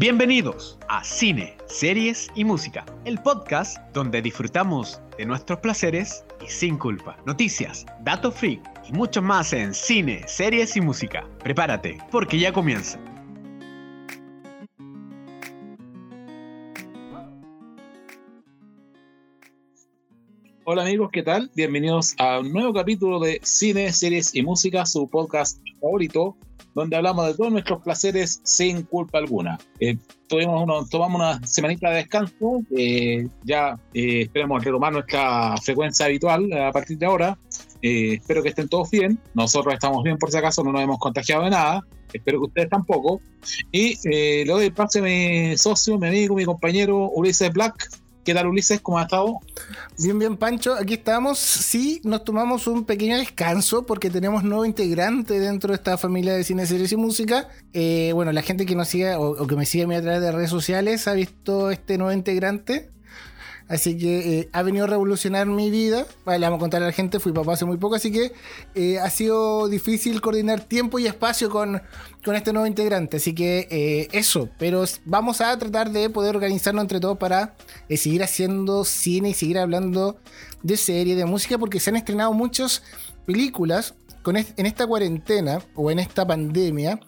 Bienvenidos a Cine, Series y Música, el podcast donde disfrutamos de nuestros placeres y sin culpa. Noticias, datos freak y mucho más en Cine, Series y Música. Prepárate, porque ya comienza. Hola amigos, ¿qué tal? Bienvenidos a un nuevo capítulo de Cine, Series y Música, su podcast favorito, donde hablamos de todos nuestros placeres sin culpa alguna. Eh, tuvimos uno, tomamos una semanita de descanso, eh, ya eh, esperamos retomar nuestra frecuencia habitual a partir de ahora. espero que estén todos bien, nosotros estamos bien por si acaso, no nos hemos contagiado de nada, espero que ustedes tampoco. Y le doy el pase a mi socio, mi amigo, mi compañero Ulises Black ¿Qué tal Ulises? ¿Cómo has estado? Bien, bien, Pancho. Aquí estamos. Sí, nos tomamos un pequeño descanso porque tenemos nuevo integrante dentro de esta familia de cine, series y música. Eh, bueno, la gente que nos sigue o, que me sigue a través de redes sociales ha visto este nuevo integrante. Así que eh, ha venido a revolucionar mi vida. Vale, le vamos a contar a la gente, fui papá hace muy poco, así que eh, ha sido difícil coordinar tiempo y espacio con, con este nuevo integrante. Así que eh, eso, pero vamos a tratar de poder organizarnos entre todos para seguir haciendo cine y seguir hablando de serie, de música, porque se han estrenado muchas películas con en esta cuarentena o en esta pandemia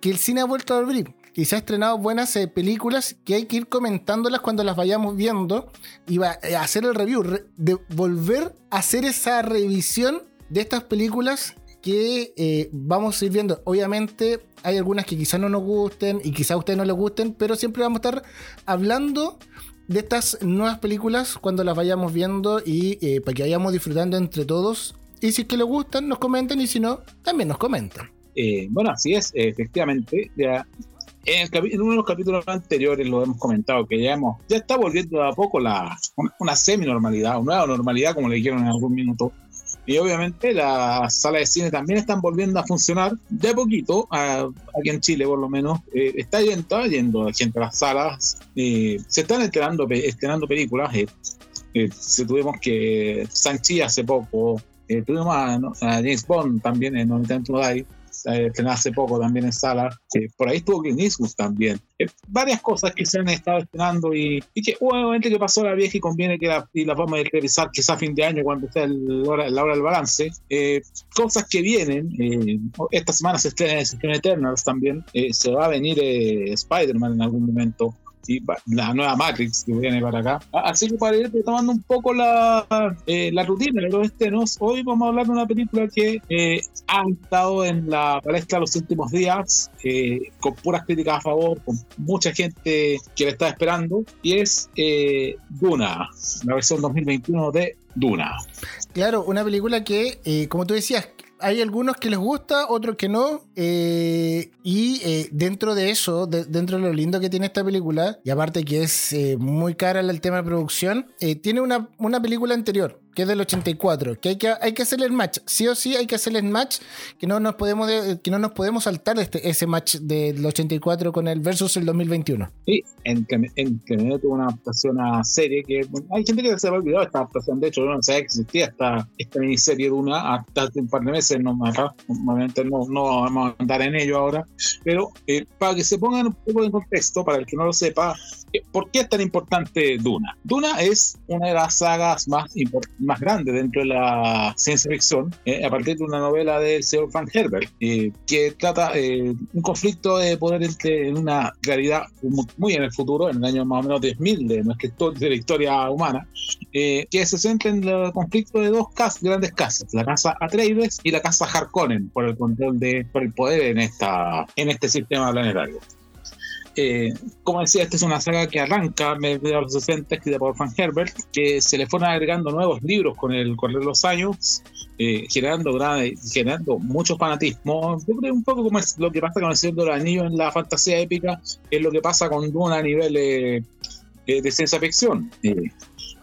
que el cine ha vuelto a abrir y se han estrenado buenas eh, películas que hay que ir comentándolas cuando las vayamos viendo y eh, hacer el review, de volver a hacer esa revisión de estas películas que eh, vamos a ir viendo. Obviamente hay algunas que quizás no nos gusten y quizás a ustedes no les gusten, pero siempre vamos a estar hablando de estas nuevas películas cuando las vayamos viendo y para que vayamos disfrutando entre todos. Y si es que les gustan, nos comenten y si no, también nos comentan. bueno, así es, efectivamente. Ya en, uno de los capítulos anteriores lo hemos comentado, que ya, hemos, ya está volviendo a poco la, una, semi-normalidad, una nueva normalidad, como le dijeron en algún minuto. Y obviamente las salas de cine también están volviendo a funcionar de a poquito, aquí en Chile por lo menos. Eh, está, yendo, está yendo gente a las salas, eh, se están estrenando, estrenando películas. Eh, se tuvimos que Sanchi hace poco, tuvimos a, James Bond también en 90 Day estrenó hace poco también en sala. por ahí estuvo Clint Eastwood también. Eh, varias cosas que se han estado estrenando y, que obviamente que pasó la vieja y conviene que la, y vamos a revisar quizá a fin de año cuando esté hora, la hora del balance. Eh, cosas que vienen. Eh, esta semana se estrena, se Eternals también. se va a venir Spider-Man en algún momento la nueva Matrix que viene para acá. Así que para ir tomando un poco la, eh, la rutina de los estrenos, hoy vamos a hablar de una película que eh, ha estado en la palestra los últimos días, eh, con puras críticas a favor, con mucha gente que la está esperando, y es Duna, la versión 2021 de Duna. Claro, una película que, como tú decías, hay algunos que les gusta, otros que no. Eh, y eh, dentro de eso, dentro de lo lindo que tiene esta película, y aparte que es eh, muy cara el tema de producción, tiene una, una película anterior que es del 84, que hay que, hay que hacerle el match, sí o sí hay que hacerle el match, que no nos podemos, que no nos podemos saltar este, ese match del 84 con el versus el 2021. Sí, en en que tuvo una adaptación a serie que hay gente que se ha olvidado esta adaptación, de hecho yo no sabía que existía esta, esta miniserie de una hasta hace un par de meses, no, obviamente no, no vamos a andar en ello ahora, pero eh, para que se pongan un poco en contexto, para el que no lo sepa, eh, ¿por qué es tan importante Duna? Duna es una de las sagas más importantes más grande dentro de la ciencia ficción, eh, a partir de una novela del señor Frank Herbert, eh, que trata eh, un conflicto de poder entre, en una realidad muy en el futuro, en el año más o menos 10.000 de, nuestra de la historia humana, que se centra en el conflicto de dos grandes casas, la casa Atreides y la casa Harkonnen, por el control de, por el poder en, esta, en este sistema planetario. Eh, como decía, esta es una saga que arranca a mediados de los 60, escrita por Frank Herbert, que se le fueron agregando nuevos libros con el correr de los años, eh, generando, generando mucho fanatismo. Yo creo un poco como es lo que pasa con el Señor de los Anillos en la fantasía épica, es lo que pasa con Duna a nivel eh, de ciencia ficción.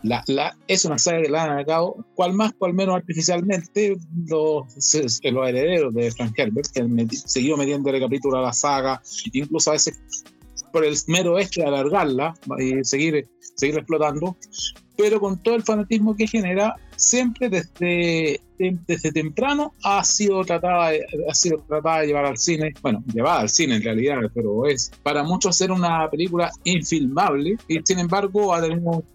La, la, es una saga que la han agregado, cual más, cual menos artificialmente, los, los herederos de Frank Herbert, que siguió metiéndole capítulo a la saga, incluso a veces por el mero hecho de alargarla y seguir, seguir explotando, pero con todo el fanatismo que genera, siempre desde desde temprano ha sido tratada ha sido tratada de llevar al cine bueno llevada al cine en realidad pero es para muchos ser una película infilmable y sin embargo ha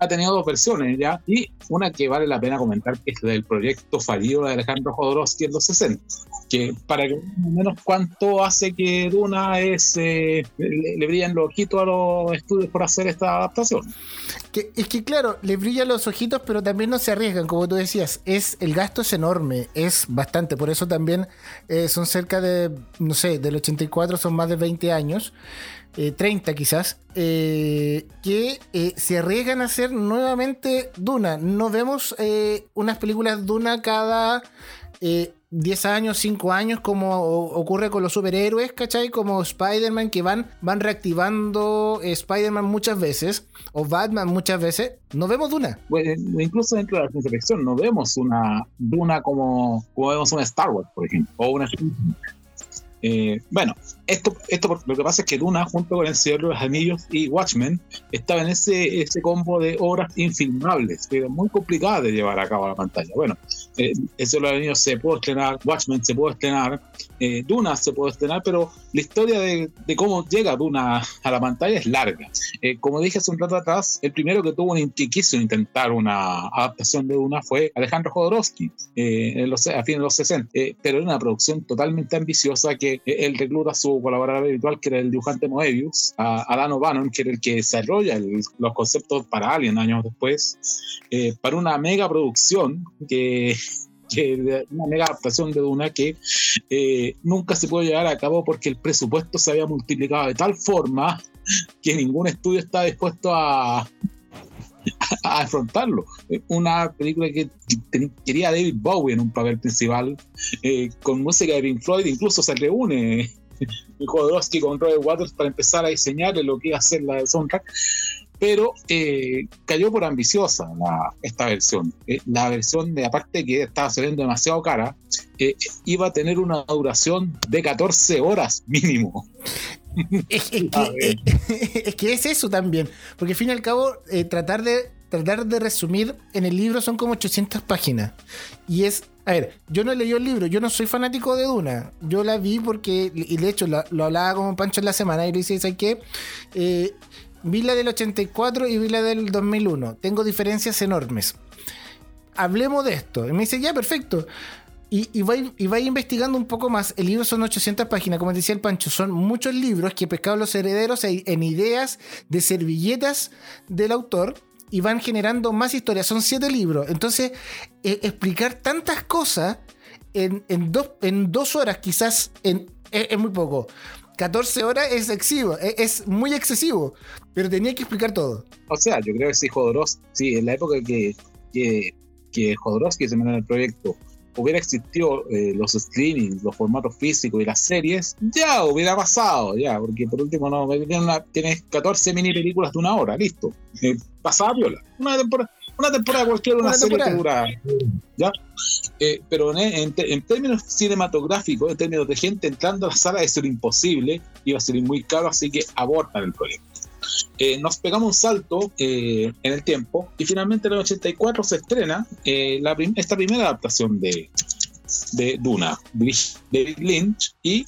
tenido, dos versiones ya y una que vale la pena comentar que es del proyecto fallido de Alejandro Jodorowsky en los 60 que para menos cuánto hace que Duna es eh, le, brillan los ojitos a los estudios por hacer esta adaptación. Que, es que claro, le brillan los ojitos, pero también no se arriesgan, como tú decías. Es, el gasto es enorme, es bastante. Por eso también eh, son cerca de, no sé, del 84 son más de 20 años. 30 eh, quizás, que se arriesgan a hacer nuevamente Duna. No vemos unas películas Duna cada 10 años, 5 años, como ocurre con los superhéroes, ¿cachai? Como Spider-Man, que van, van reactivando eh, Spider-Man muchas veces, o Batman muchas veces. No vemos Duna. Bueno, incluso dentro de la ciencia no vemos una Duna como, como vemos una Star Wars, por ejemplo, o una eh, bueno, esto, esto lo que pasa es que Duna, junto con El Señor de los Anillos y Watchmen, estaba en ese, ese combo de obras infilmables, pero muy complicadas de llevar a cabo a la pantalla. Bueno, eh, El Señor de los Anillos se puede estrenar, Watchmen se puede estrenar, eh, Duna se puede estrenar, pero la historia de, cómo llega Duna a la pantalla es larga. Eh, como dije hace un rato atrás, el primero que tuvo un, que quiso intentar una adaptación de Duna fue Alejandro Jodorowsky en los, a fines de los 60, pero era una producción totalmente ambiciosa que eh, él recluta a su colaborador habitual, que era el dibujante Moebius, a, O'Bannon, que era el que desarrolla los conceptos para Alien años después, eh, para una mega producción que que una mega adaptación de Duna que eh, nunca se puede llevar a cabo porque el presupuesto se había multiplicado de tal forma que ningún estudio está dispuesto a, a afrontarlo. Una película que quería David Bowie en un papel principal, eh, con música de Pink Floyd, incluso se reúne Jodorowsky con Robert Waters para empezar a diseñarle lo que iba a ser la soundtrack, pero eh, cayó por ambiciosa esta versión. Eh, la versión, de aparte que estaba saliendo demasiado cara, iba a tener una duración de 14 horas mínimo. Es, que, es, eso también, porque al fin y al cabo, tratar de tratar de resumir, en el libro son como 800 páginas. Y es, a ver, yo no leído el libro, yo no soy fanático de Duna. Yo la vi porque, y de hecho lo, hablaba como Pancho en la semana y le dice, ¿sabes qué? Eh, vi la del 84 y vi la del 2001. Tengo diferencias enormes. Hablemos de esto. Y me dice, ya, perfecto. Y, y, va, investigando un poco más. El libro son 800 páginas, como decía el Pancho. Son muchos libros que pescados los herederos en ideas de servilletas del autor y van generando más historias. Son siete libros. Entonces, eh, explicar tantas cosas en, en, en dos horas quizás es, muy poco. 14 horas es excesivo, es, muy excesivo, pero tenía que explicar todo. O sea, yo creo que si Jodorowsky, sí, en la época que, que, que Jodorowsky se mandó en el proyecto, hubiera existido eh, los streamings, los formatos físicos y las series, ya hubiera pasado, ya, porque por último no tienes 14 mini películas de una hora, listo. Eh, pasaba viola. Una temporada, una temporada cualquiera, una, serie que dura. ¿ya? Eh, pero en, términos cinematográficos, en términos de gente entrando a la sala, eso era imposible, iba a ser muy caro, así que abortan el proyecto. Eh, nos pegamos un salto eh, en el tiempo y finalmente en el 84 se estrena eh, esta primera adaptación de, de Duna, David Lynch, y,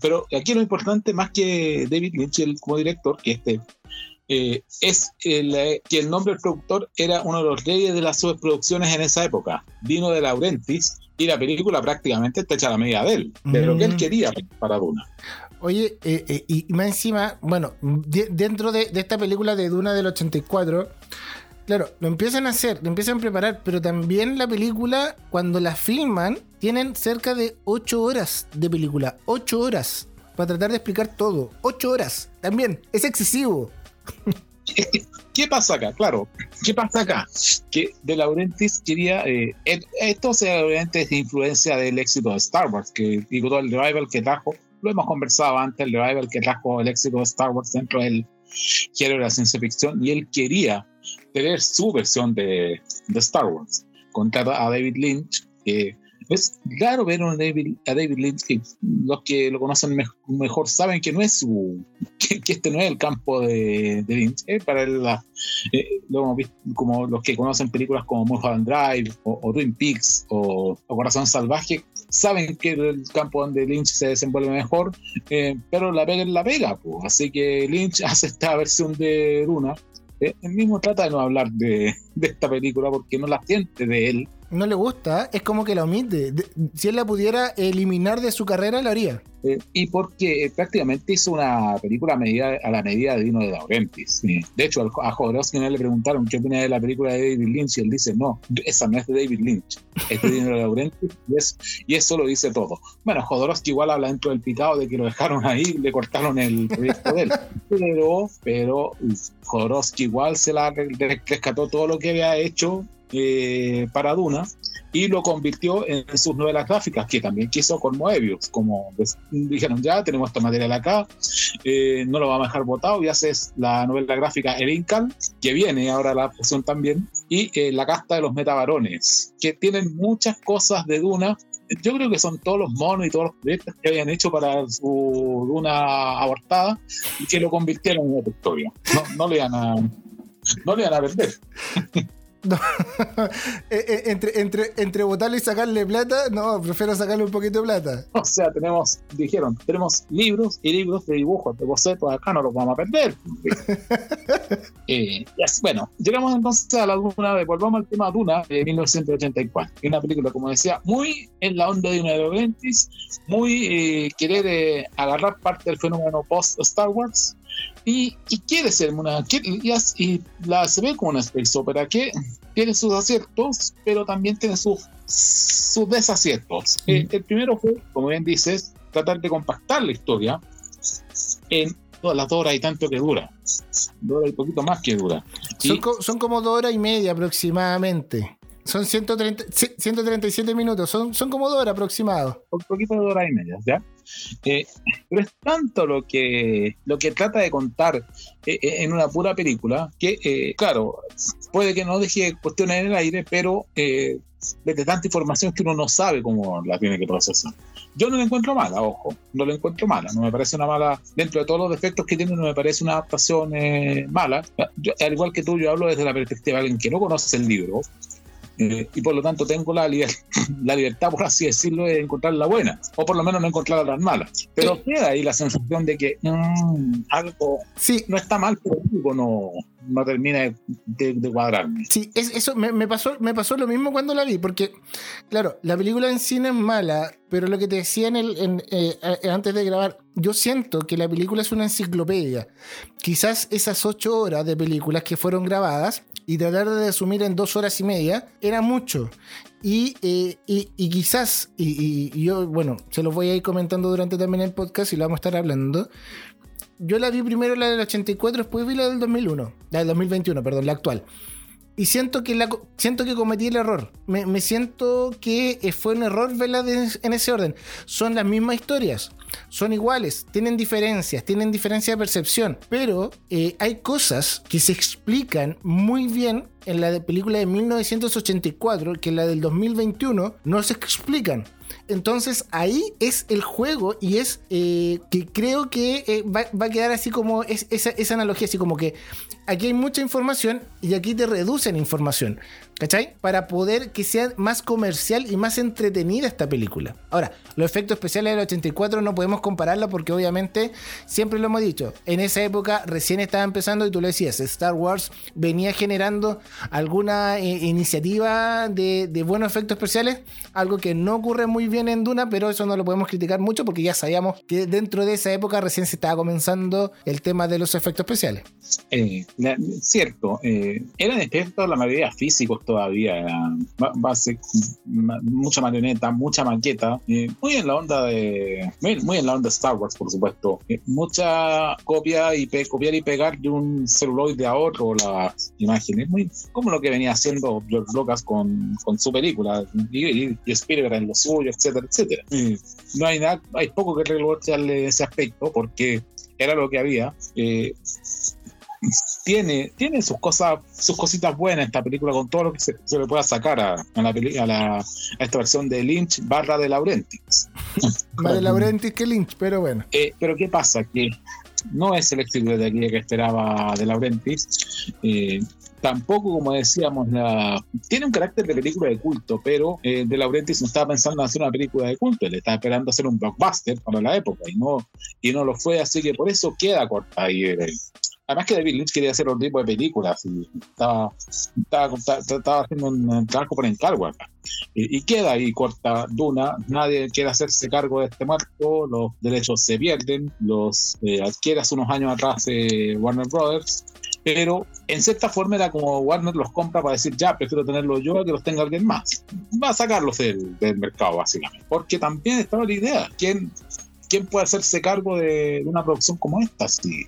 pero aquí lo importante más que David Lynch como director, que este es el, que el nombre del productor era uno de los reyes de las superproducciones en esa época, Dino de Laurentiis, y la película prácticamente está hecha a la medida de él, de lo que él mm. quería para Duna. Oye, eh, eh, y más encima, bueno, dentro de, esta película de Duna del 84, claro, lo empiezan a hacer, lo empiezan a preparar, pero también la película, cuando la filman, tienen cerca de 8 horas de película. 8 horas para tratar de explicar todo. 8 horas, también, es excesivo. ¿Qué pasa acá? Claro, ¿qué pasa acá? Que De Laurentiis quería. Eh, esto se obviamente es influencia del éxito de Star Wars, que digo todo el revival que trajo lo hemos conversado antes, el revival que trajo el éxito de Star Wars dentro del género de la ciencia ficción, y él quería tener su versión de, de Star Wars. Contrata a David Lynch, que es raro ver a David, a David Lynch, los que lo conocen mejor saben que no es su, que, este no es el campo de, Lynch. Eh, para eh, como los que conocen películas como Mulholland Drive o, Twin Peaks o, Corazón Salvaje, saben que el campo donde Lynch se desenvuelve mejor, eh, pero la pega es la pega, pues. así que Lynch hace esta versión de Duna. Eh, él mismo trata de no hablar de, de esta película porque no la siente de él no le gusta, es como que la omite. si él la pudiera eliminar de su carrera, lo haría. Eh, y porque eh, prácticamente hizo una película a, medida, a la medida de Dino de Laurentiis. De hecho, a Jodorowsky le preguntaron qué opina de la película de David Lynch y él dice, no, esa no es de David Lynch, es de Dino de Laurentiis y, eso lo dice todo. Bueno, Jodorowsky igual habla dentro del picado de que lo dejaron ahí, le cortaron el proyecto de él. Pero, pero Jodorowsky igual se la rescató todo lo que había hecho eh, para Duna y lo convirtió en sus novelas gráficas, que también quiso con Moebius, como dijeron ya, tenemos esta material acá, eh, no lo vamos a dejar votado y haces la novela gráfica El Incal, que viene ahora la versión también, y eh, La casta de los metabarones, que tienen muchas cosas de Duna, yo creo que son todos los monos y todos los proyectos que habían hecho para su Duna abortada y que lo convirtieron en una historia. No, no le iban a, no le iban a perder. Eh, eh, entre, entre, entre botarle y sacarle plata, no, prefiero sacarle un poquito de plata. O sea, tenemos, dijeron, tenemos libros y libros de dibujos, de bocetos, acá no los vamos a perder. eh, bueno, llegamos entonces a la Duna, volvamos al tema Duna de 1984. Es una película, como decía, muy en la onda de una de muy eh, querer agarrar parte del fenómeno post-Star Wars y, quiere ser una y, la se ve como una space opera que tiene sus aciertos pero también tiene sus sus desaciertos. Mm. eh, el primero fue como bien dices tratar de compactar la historia en todas las dos horas y tanto que dura. Dos horas y poquito más que dura. Son, son como dos horas y media aproximadamente son 130, 137 minutos, son, son como dos horas aproximados. Un poquito de hora y media, ¿ya? Eh, pero es tanto lo que, lo que trata de contar eh, eh, en una pura película que, claro, puede que no deje cuestiones en el aire, pero de tanta información que uno no sabe cómo la tiene que procesar. Yo no la encuentro mala, ojo, no la encuentro mala, no me parece una mala, dentro de todos los defectos que tiene, no me parece una adaptación mala. al igual que tú, yo hablo desde la perspectiva de alguien que no conoce el libro, eh, y por lo tanto tengo la, la libertad, por así decirlo, de encontrar la buena, o por lo menos no encontrar las malas. Pero queda ahí la sensación de que mm, algo sí. no está mal, pero algo no, no termina de, cuadrarme. Sí, eso me, pasó, me pasó lo mismo cuando la vi, porque, claro, la película en cine es mala, pero lo que te decía en el, eh, antes de grabar, yo siento que la película es una enciclopedia. Quizás esas ocho horas de películas que fueron grabadas y tratar de resumir en dos horas y media era mucho. Y, eh, quizás, y, y, yo, bueno, se los voy a ir comentando durante también el podcast y lo vamos a estar hablando yo la vi primero la del 84, después vi la del 2001, la del 2021, perdón, la actual. Y siento que, la, siento que cometí el error. Me, siento que eh, fue un error verla en ese orden. Son las mismas historias, son iguales, tienen diferencias, tienen diferencia de percepción, pero eh, hay cosas que se explican muy bien en la película de 1984 que en la del 2021 no se explican. Entonces ahí es el juego y es eh, que creo que eh, va, a quedar así como esa, esa, analogía, así como que aquí hay mucha información y aquí te reducen información. ¿Cachai? Para poder que sea más comercial y más entretenida esta película. Ahora, los efectos especiales del 84 no podemos compararla porque obviamente, siempre lo hemos dicho, en esa época recién estaba empezando y tú lo decías, Star Wars venía generando alguna eh, iniciativa de, buenos efectos especiales, algo que no ocurre muy bien en Duna, pero eso no lo podemos criticar mucho porque ya sabíamos que dentro de esa época recién se estaba comenzando el tema de los efectos especiales. Eh, cierto, eh, eran efectos la mayoría físicos todavía, base, mucha marioneta, mucha maqueta, muy en la onda de, muy, en la onda Star Wars, por supuesto, eh, mucha copia y copiar y pegar de un celuloide a otro las imágenes, muy como lo que venía haciendo George Lucas con, su película y, Spielberg en lo suyo, etcétera, etcétera. no hay nada, hay poco que reglocharle ese aspecto porque era lo que había. Eh, tiene, tiene sus cosas, sus cositas buenas esta película con todo lo que se, le pueda sacar a, la, a, la, a esta versión de Lynch barra de Laurentiis. Más de Laurentiis que Lynch, pero bueno. Eh, pero ¿qué pasa? Que no es el éxito de aquí que esperaba de Laurentiis. Eh, tampoco, como decíamos, la... tiene un carácter de película de culto, pero eh, De Laurentiis no estaba pensando en hacer una película de culto, él estaba esperando hacer un blockbuster para la época y no, y no lo fue, así que por eso queda corta ahí. Eh, además que David Lynch quería hacer otro tipo de películas y estaba, estaba, haciendo un trabajo por encargo acá. Y, queda ahí corta Duna, nadie quiere hacerse cargo de este muerto, los derechos se pierden, los eh, adquiere hace unos años atrás eh, Warner Brothers, pero en cierta forma era como Warner los compra para decir, ya, prefiero tenerlos yo que los tenga alguien más. Va a sacarlos del, del mercado, básicamente. Porque también estaba la idea, ¿quién, ¿quién puede hacerse cargo de, una producción como esta? Sí,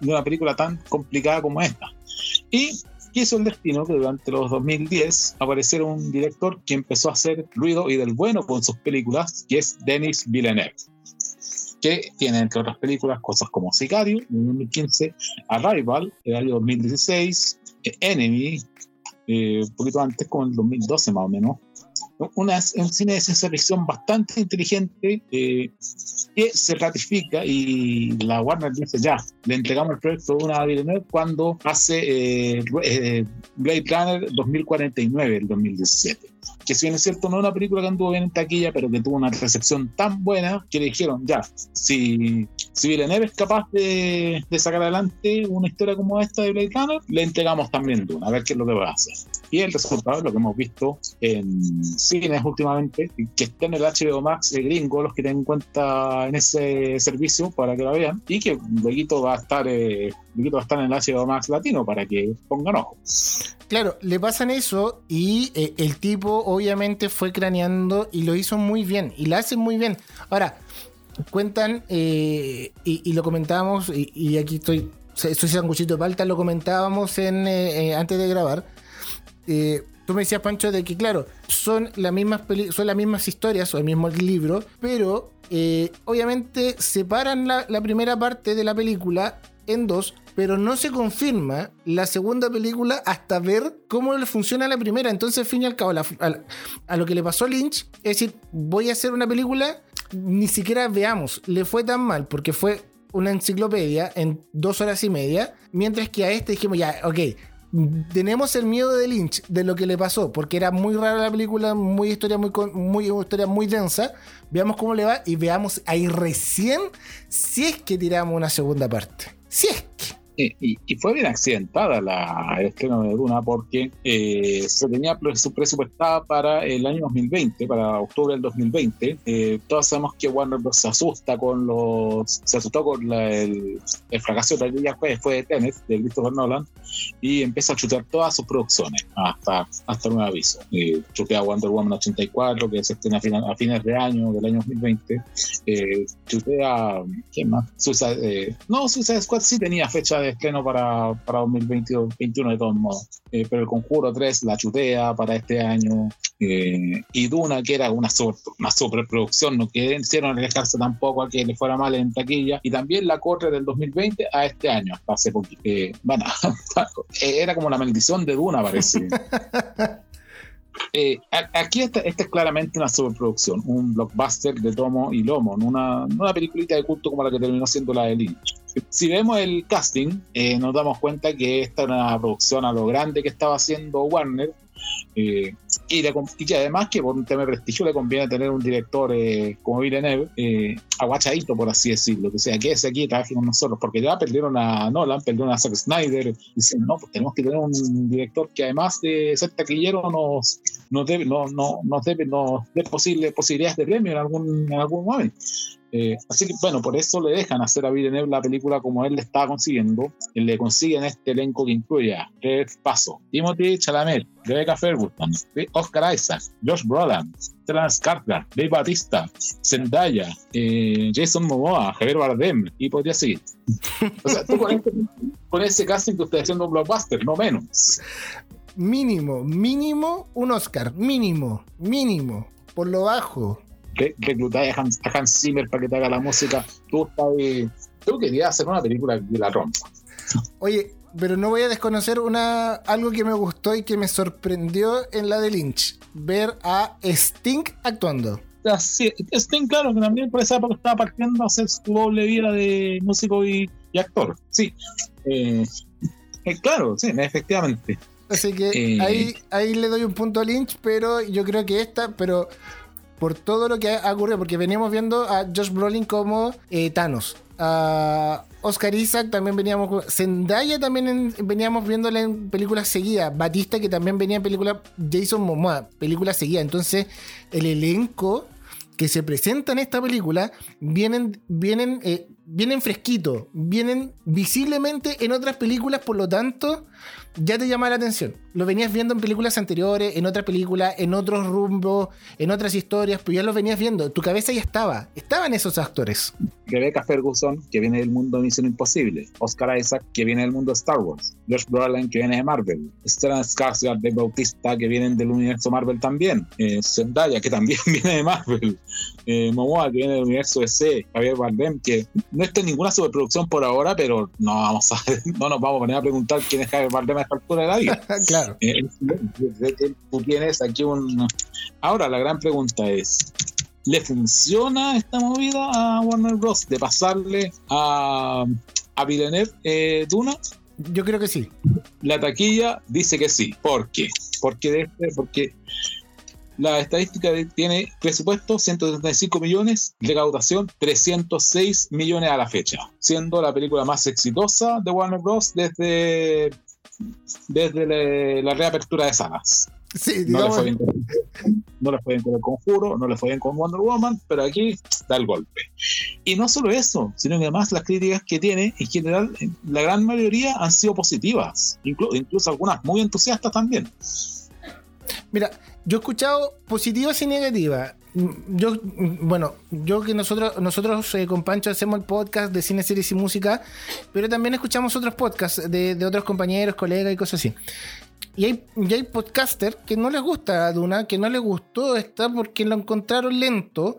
de una película tan complicada como esta. Y quiso el destino que durante los 2010 apareciera un director que empezó a hacer ruido y del bueno con sus películas, que es Denis Villeneuve que tiene entre otras películas cosas como Sicario en 2015, Arrival el año 2016, Enemy, eh, un poquito antes, como en el 2012 más o menos, una, un cine de ciencia ficción bastante inteligente eh, que se ratifica y la Warner dice ya, le entregamos el proyecto una Villeneuve cuando hace eh, eh, Blade Runner 2049, el 2017 que si bien es cierto no es una película que anduvo bien en taquilla, pero que tuvo una recepción tan buena que le dijeron, ya, si, si Villeneuve es capaz de, sacar adelante una historia como esta de Blade Runner, le entregamos también Dune, a ver qué es lo que va a hacer. Y el resultado es lo que hemos visto en cines últimamente, que está en el HBO Max de gringo, los que tengan en cuenta en ese servicio para que lo vean, y que luego va a estar, eh, va a estar en el HBO Max latino para que pongan ojo. Claro, le pasan eso y eh, el tipo obviamente fue craneando y lo hizo muy bien y lo hace muy bien. Ahora, cuentan, eh, y, lo comentábamos, y, aquí estoy, estoy sanguchito de palta, lo comentábamos en, antes de grabar eh, tú me decías, Pancho, de que, claro, son las mismas, son las mismas historias o el mismo libro, pero eh, obviamente separan la, primera parte de la película en dos, pero no se confirma la segunda película hasta ver cómo le funciona la primera. Entonces, al fin y al cabo, a, lo que le pasó a Lynch, es decir, voy a hacer una película, ni siquiera veamos, le fue tan mal porque fue una enciclopedia en dos horas y media, mientras que a este dijimos, ya, ok, tenemos el miedo de Lynch de lo que le pasó, porque era muy rara la película, muy historia muy, muy historia muy densa. Veamos cómo le va y veamos ahí recién si es que tiramos una segunda parte. Si es que. Y, fue bien accidentada la, el estreno de Duna porque eh, se tenía presupuestada para el año 2020, para octubre del 2020. Eh, todos sabemos que Warner Bros. se asusta con los. se asustó con el, el, fracaso de la fue, fue de Tenet, de Christopher Nolan, y empieza a chutear todas sus producciones hasta, hasta un aviso. Eh, chutea Wonder Woman 84, que se estrena a, fines de año, del año 2020. Eh, chutea. ¿Quién más? Suicide, no, Suicide Squad sí tenía fecha de estreno para, para 2021 de todos modos. Eh, pero el Conjuro 3 la chutea para este año. Eh, y Duna, que era una, una superproducción, no quisieron arriesgarse tampoco a que le fuera mal en taquilla. Y también la corre del 2020 a este año, hasta hace poquito. Eh, bueno, era como la maldición de Duna, parece. Eh, aquí esta, es claramente una superproducción, un blockbuster de tomo y lomo, no una, una peliculita de culto como la que terminó siendo la de Lynch. Si vemos el casting, eh, nos damos cuenta que esta era una producción a lo grande que estaba haciendo Warner, eh, y, que además que por un tema de prestigio le conviene tener un director eh, como Villeneuve eh, aguachadito, por así decirlo, que sea que ese aquí trabaje con nosotros, porque ya perdieron a Nolan, perdieron a Zack Snyder, dicen, no, pues tenemos que tener un director que además de ser taquillero nos, nos debe, no, dé posibilidades de premio en algún, en algún momento. Eh, así que, bueno, por eso le dejan hacer a Villeneuve la película como él le estaba consiguiendo. Y le consiguen este elenco que incluye a Paso, Timothy Chalamet, Rebecca Ferguson, Oscar Isaac, Josh Brolin, Stellan Skarsgård, Dave Batista, Zendaya, eh, Jason Momoa, Javier Bardem, y podría seguir. O sea, tú con, este, ese casting que usted haciendo un blockbuster, no menos. Mínimo, mínimo un Oscar, mínimo, mínimo, por lo bajo reclutar a Hans, a Hans, Zimmer para que te haga la música. Tú, tú querías hacer una película de la rompa. Oye, pero no voy a desconocer una, algo que me gustó y que me sorprendió en la de Lynch. Ver a Sting actuando. así, Sting, claro, que también por esa época estaba partiendo a hacer su doble vida de músico y, actor. Sí. Eh, eh, claro, sí, efectivamente. Así que eh, ahí, ahí le doy un punto a Lynch, pero yo creo que esta, pero por todo lo que ha ocurrido, porque veníamos viendo a Josh Brolin como Thanos, a Oscar Isaac también veníamos. Zendaya también veníamos viéndola en películas seguidas. Batista, que también venía en películas. Jason Momoa, películas seguidas. Entonces, el elenco que se presenta en esta película vienen, vienen, eh, vienen fresquitos, vienen visiblemente en otras películas, por lo tanto, ya te llama la atención. Lo venías viendo en películas anteriores, en otras películas, en otros rumbos, en otras historias, pues ya lo venías viendo. Tu cabeza ya estaba, estaban esos actores. Rebecca Ferguson, que viene del mundo de Misión Imposible. Oscar Isaac, que viene del mundo de Star Wars. Josh Brolin, que viene de Marvel. Stellan Skarsgård de Bautista, que vienen del universo Marvel también. Eh, Zendaya, que también viene de Marvel. Eh, Momoa, que viene del universo DC. Javier Bardem, que no está en ninguna superproducción por ahora, pero no vamos a, no nos vamos a poner a preguntar quién es Javier Bardem esta altura de la vida. claro. Eh, tú tienes aquí un... Ahora, la gran pregunta es, ¿le funciona esta movida a Warner Bros. de pasarle a, a Villeneuve eh, Duna? Yo creo que sí. La taquilla dice que sí. ¿Por qué? Porque, porque la estadística tiene presupuesto 135 millones, recaudación 306 millones a la fecha, siendo la película más exitosa de Warner Bros. desde, desde la reapertura de salas. no, le fue bien con, no le fue bien con el conjuro, no le fue bien con Wonder Woman, pero aquí da el golpe. Y no solo eso, sino que además las críticas que tiene, en general, la gran mayoría han sido positivas, incluso algunas muy entusiastas también. Mira, yo he escuchado positivas y negativas. Yo, bueno, yo que nosotros, nosotros eh, con Pancho hacemos el podcast de cine, series y música, pero también escuchamos otros podcasts de, de otros compañeros, colegas y cosas así. Y hay, y hay podcasters que no les gusta a Duna, que no les gustó esta porque lo encontraron lento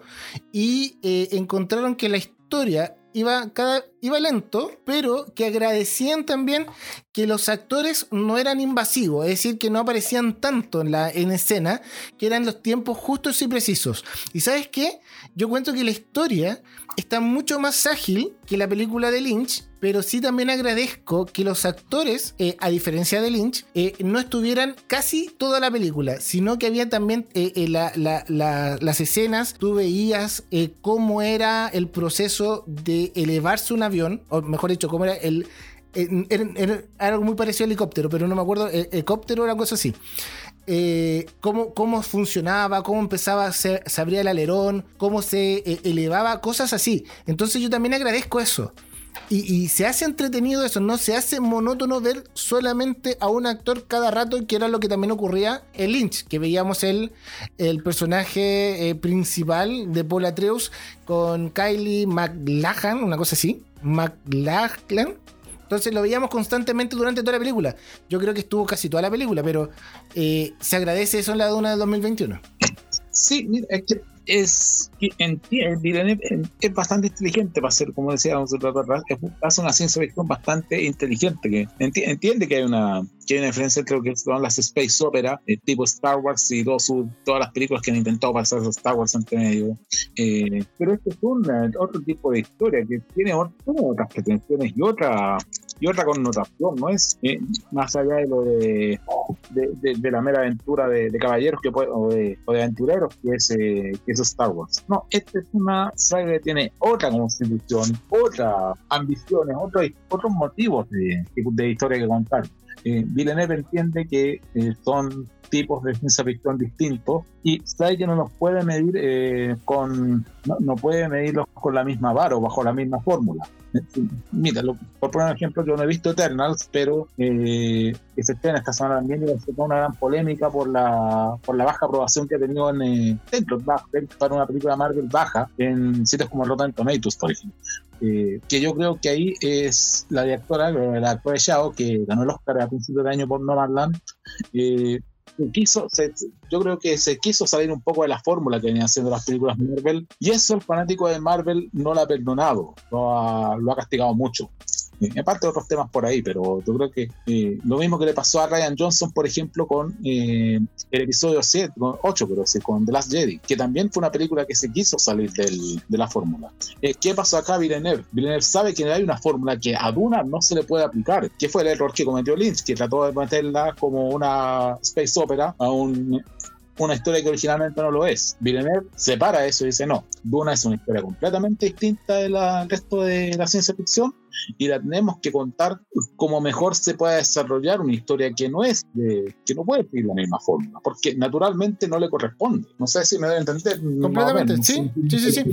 y eh, encontraron que la historia iba, cada, iba lento, pero que agradecían también que los actores no eran invasivos, es decir, que no aparecían tanto en, la, en escena, que eran los tiempos justos y precisos. ¿Y sabes qué? Yo cuento que la historia está mucho más ágil que la película de Lynch, pero sí también agradezco que los actores, eh, a diferencia de Lynch, eh, no estuvieran casi toda la película, sino que había también eh, las escenas, tú veías cómo era el proceso de elevarse un o mejor dicho, cómo era el... Era, algo muy parecido al helicóptero, pero no me acuerdo, el helicóptero era cosa así. cómo, cómo, funcionaba, cómo empezaba, se, se abría el alerón, cómo se elevaba, cosas así. Entonces yo también agradezco eso. Y, se hace entretenido eso, no se hace monótono ver solamente a un actor cada rato, que era lo que también ocurría en Lynch, que veíamos el, el personaje eh, principal de Paul Atreus con Kylie McLachlan, una cosa así, McLachlan. Entonces lo veíamos constantemente durante toda la película. Yo creo que estuvo casi toda la película, pero eh, se agradece eso en la Duna de 2021. Sí, mira, es que es, es bastante inteligente para ser, como decíamos, hace una ciencia ficción bastante inteligente, que entiende que hay una, una diferencia entre lo que son las space opera, eh, tipo Star Wars y todas las películas que han intentado pasar a Star Wars entre medio. Eh, pero esto es un otro tipo de historia que tiene otras pretensiones y otra y otra connotación, ¿no? Es eh, más allá de lo de, de, la mera aventura de, caballeros que o, de, aventureros que es, eh, que es Star Wars. No, esta es una saga que tiene otra constitución, otras ambiciones, otros, otros motivos de, de historia que contar. Eh, Villeneuve entiende que eh, son tipos de ciencia ficción distintos y sabe que no los puede medir eh, con no, puede medirlos con la misma vara o bajo la misma fórmula mira por poner un ejemplo yo no he visto Eternals pero eh, estrena esta semana también y una gran polémica por la por la baja aprobación que ha tenido en eh, dentro, para una película Marvel baja en sitios como Rotten Tomatoes por ejemplo. Eh, que yo creo que ahí es la directora, la actora Shao, que ganó el Oscar a principios de año por Nomadland, eh, quiso, yo creo que se quiso salir un poco de la fórmula que venían haciendo las películas Marvel, y eso el fanático de Marvel no lo ha perdonado, lo ha, lo ha castigado mucho. Eh, aparte de otros temas por ahí, pero yo creo que eh, lo mismo que le pasó a Ryan Johnson, por ejemplo, con eh, el episodio 7, 8, pero sí, con The Last Jedi, que también fue una película que se quiso salir del, de la fórmula. ¿Qué pasó acá, Villeneuve? Villeneuve sabe que hay una fórmula que a Duna no se le puede aplicar, que fue el error que cometió Lynch, que trató de meterla como una space opera a un una historia que originalmente no lo es. Villeneuve separa eso y dice, no, Duna es una historia completamente distinta del resto de la ciencia ficción y la tenemos que contar como mejor se pueda desarrollar una historia que no es de, que no puede seguir la misma forma, porque naturalmente no le corresponde. No sé si me debe entender. Completamente, sí, sí, sí, sí.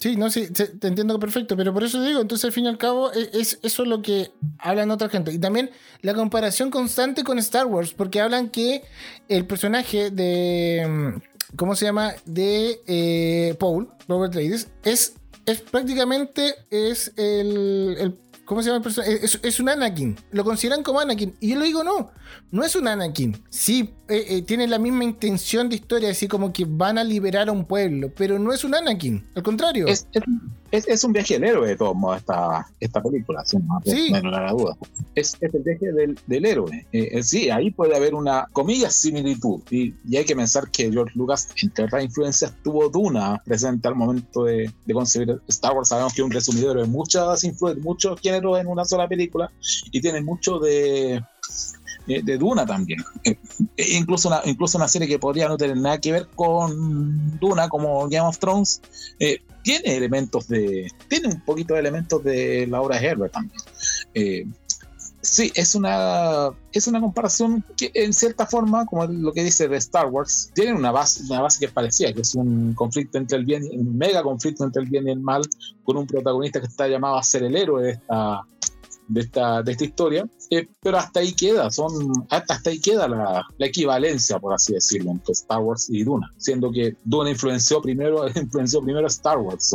Sí, no, sí, te entiendo perfecto, pero por eso digo, entonces al fin y al cabo e, es, eso lo que hablan otra gente. Y también la comparación constante con Star Wars, porque hablan que el personaje de, mm, ¿cómo se llama? De eh, Paul, Robert Ladies, es, es prácticamente es el ¿Cómo se llama el personaje? Es, es, un Anakin. Lo consideran como Anakin. Y yo le digo, no, no es un Anakin. Sí, eh, eh, tiene la misma intención de historia, así como que van a liberar a un pueblo, pero no es un Anakin. Al contrario. Es, es, un viaje del héroe, de todos modos, esta, esta película, sin sí. no la duda. Es, el viaje del, del héroe. Eh, sí, ahí puede haber una, comillas, similitud. Y, y, hay que pensar que George Lucas, entre otras influencias, tuvo Duna presente al momento de, de concebir Star Wars. Sabemos que es un resumidor de muchas influencias, muchos géneros en una sola película y tiene mucho de de Duna también. Eh, incluso, una, incluso una serie que podría no tener nada que ver con Duna, como Game of Thrones, eh, tiene elementos de. tiene un poquito de elementos de la obra de Herbert también. Eh, sí, es una, es una comparación que en cierta forma, como lo que dice de Star Wars, tiene una base, una base que es parecida, que es un conflicto entre el bien, un mega conflicto entre el bien y el mal, con un protagonista que está llamado a ser el héroe de esta, de esta, de esta historia, eh, pero hasta ahí queda, son, hasta, ahí queda la, la, equivalencia, por así decirlo, entre Star Wars y Duna, siendo que Duna influenció primero, influenció primero a Star Wars,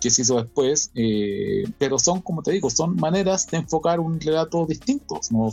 que se hizo después, eh, pero son, como te digo, son maneras de enfocar un relato distintos, ¿no?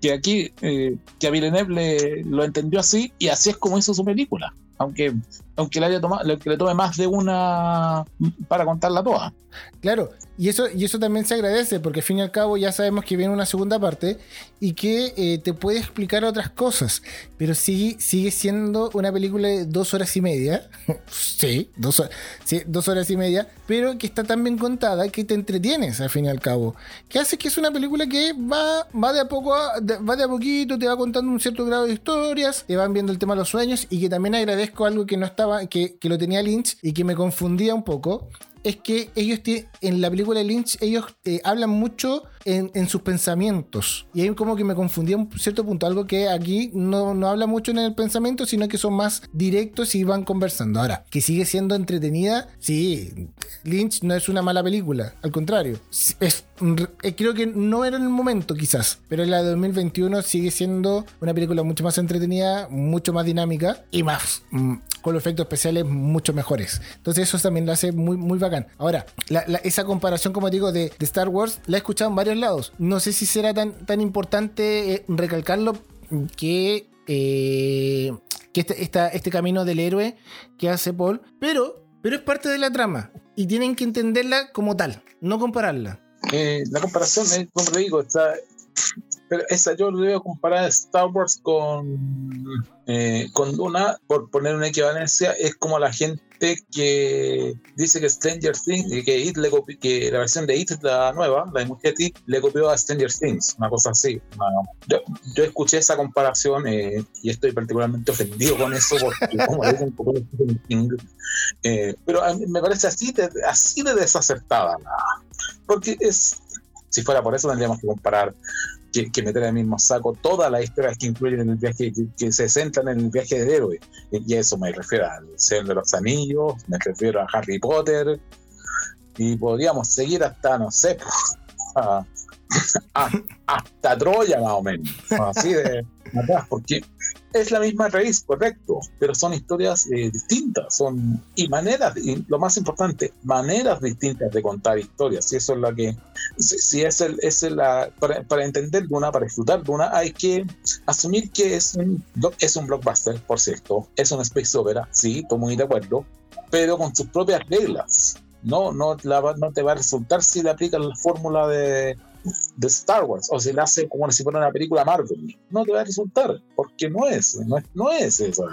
que aquí, eh, que a Villeneuve lo entendió así y así es como hizo su película aunque aunque le haya tomado, que le tome más de una para contarla toda. Claro, y eso, y eso también se agradece, porque al fin y al cabo ya sabemos que viene una segunda parte y que eh, te puede explicar otras cosas, pero sí, sigue siendo una película de dos horas y media, sí dos, sí, dos horas y media, pero que está tan bien contada que te entretienes al fin y al cabo, que hace que es una película que va, va de a poco, va de a poquito, te va contando un cierto grado de historias, te van viendo el tema de los sueños y que también agradezco algo que no que, que lo tenía Lynch y que me confundía un poco, es que ellos en la película de Lynch ellos eh, hablan mucho en, sus pensamientos. Y ahí como que me confundía un cierto punto, algo que aquí no, no habla mucho en el pensamiento, sino que son más directos y van conversando. Ahora, que sigue siendo entretenida, sí, Lynch no es una mala película, al contrario, es, eh, creo que no era en el momento quizás, pero en la de 2021 sigue siendo una película mucho más entretenida, mucho más dinámica y más mm, con los efectos especiales mucho mejores. Entonces eso también lo hace muy, muy bacán. Ahora, esa comparación, como digo, de, Star Wars, la he escuchado en varios lados. No sé si será tan, tan importante eh, recalcarlo que, eh, que este, este camino del héroe que hace Paul, pero, pero es parte de la trama y tienen que entenderla como tal, no compararla. Eh, la comparación, es, como te digo, está, pero esa yo lo debo comparar Star Wars con, eh, con por poner una equivalencia, es como la gente que dice que Stranger Things, que, It le que la versión de It, la nueva, la de Muchetti, le copió a Stranger Things, una cosa así. Yo, yo escuché esa comparación eh, y estoy particularmente ofendido con eso, porque como dicen, eh, pero me parece así de, así de desacertada, porque es si fuera por eso tendríamos que comparar que, meter en el mismo saco todas las historias que incluyen en el viaje, que, se centran en el viaje del héroe. Y eso me refiero al Señor de los Anillos, me refiero a Harry Potter, y podríamos seguir hasta, no sé, hasta Troya más o menos, así de atrás, porque es la misma raíz, correcto, pero son historias eh, distintas, son y maneras, y lo más importante, maneras distintas de contar historias. Y eso es lo que, si, es el, es la, para, para, entender una, para disfrutar de una, hay que asumir que es un, es un blockbuster, por cierto, es un space opera, sí, estoy muy de acuerdo, pero con sus propias reglas no, no, no te va a resultar si le aplicas la fórmula de, de Star Wars o si la hace como si fuera una película Marvel. No te va a resultar, porque no es, no es, no es esa,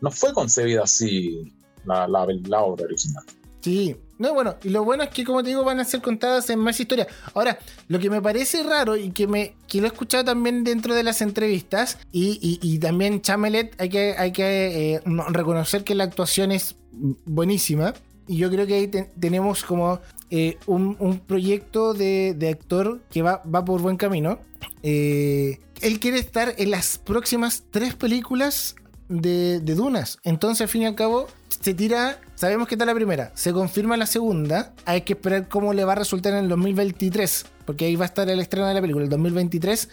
no fue concebida así la, la, la obra original. Sí, no, bueno, y lo bueno es que, como te digo, van a ser contadas en más historias. Ahora, lo que me parece raro y que me que lo he escuchado también dentro de las entrevistas, y, también Chamelet, hay que, hay que eh, reconocer que la actuación es buenísima. Y yo creo que ahí tenemos como eh, un, proyecto de, actor que va, va por buen camino. Eh, él quiere estar en las próximas tres películas de, Dunas. Entonces, al fin y al cabo, se tira, sabemos que está la primera, se confirma la segunda, hay que esperar cómo le va a resultar en el 2023, porque ahí va a estar el estreno de la película, el 2023.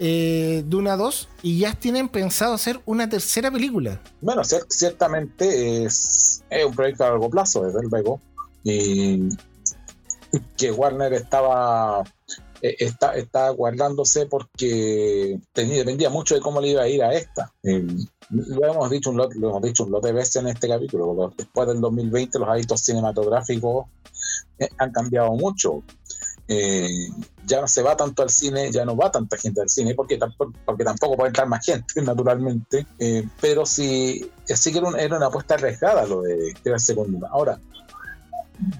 Eh, Duna 2 y ya tienen pensado hacer una tercera película. Bueno, ciertamente es, un proyecto a largo plazo, desde luego, y que Warner estaba eh, está, está guardándose porque dependía mucho de cómo le iba a ir a esta. Eh, lo hemos dicho un lot, lo hemos dicho un lot de veces en este capítulo. Después del 2020 los hábitos cinematográficos eh, han cambiado mucho. Ya no se va tanto al cine, ya no va tanta gente al cine, porque tampoco, porque tampoco puede entrar más gente, naturalmente. Pero sí, sí que era, una apuesta arriesgada lo de la segunda. Ahora,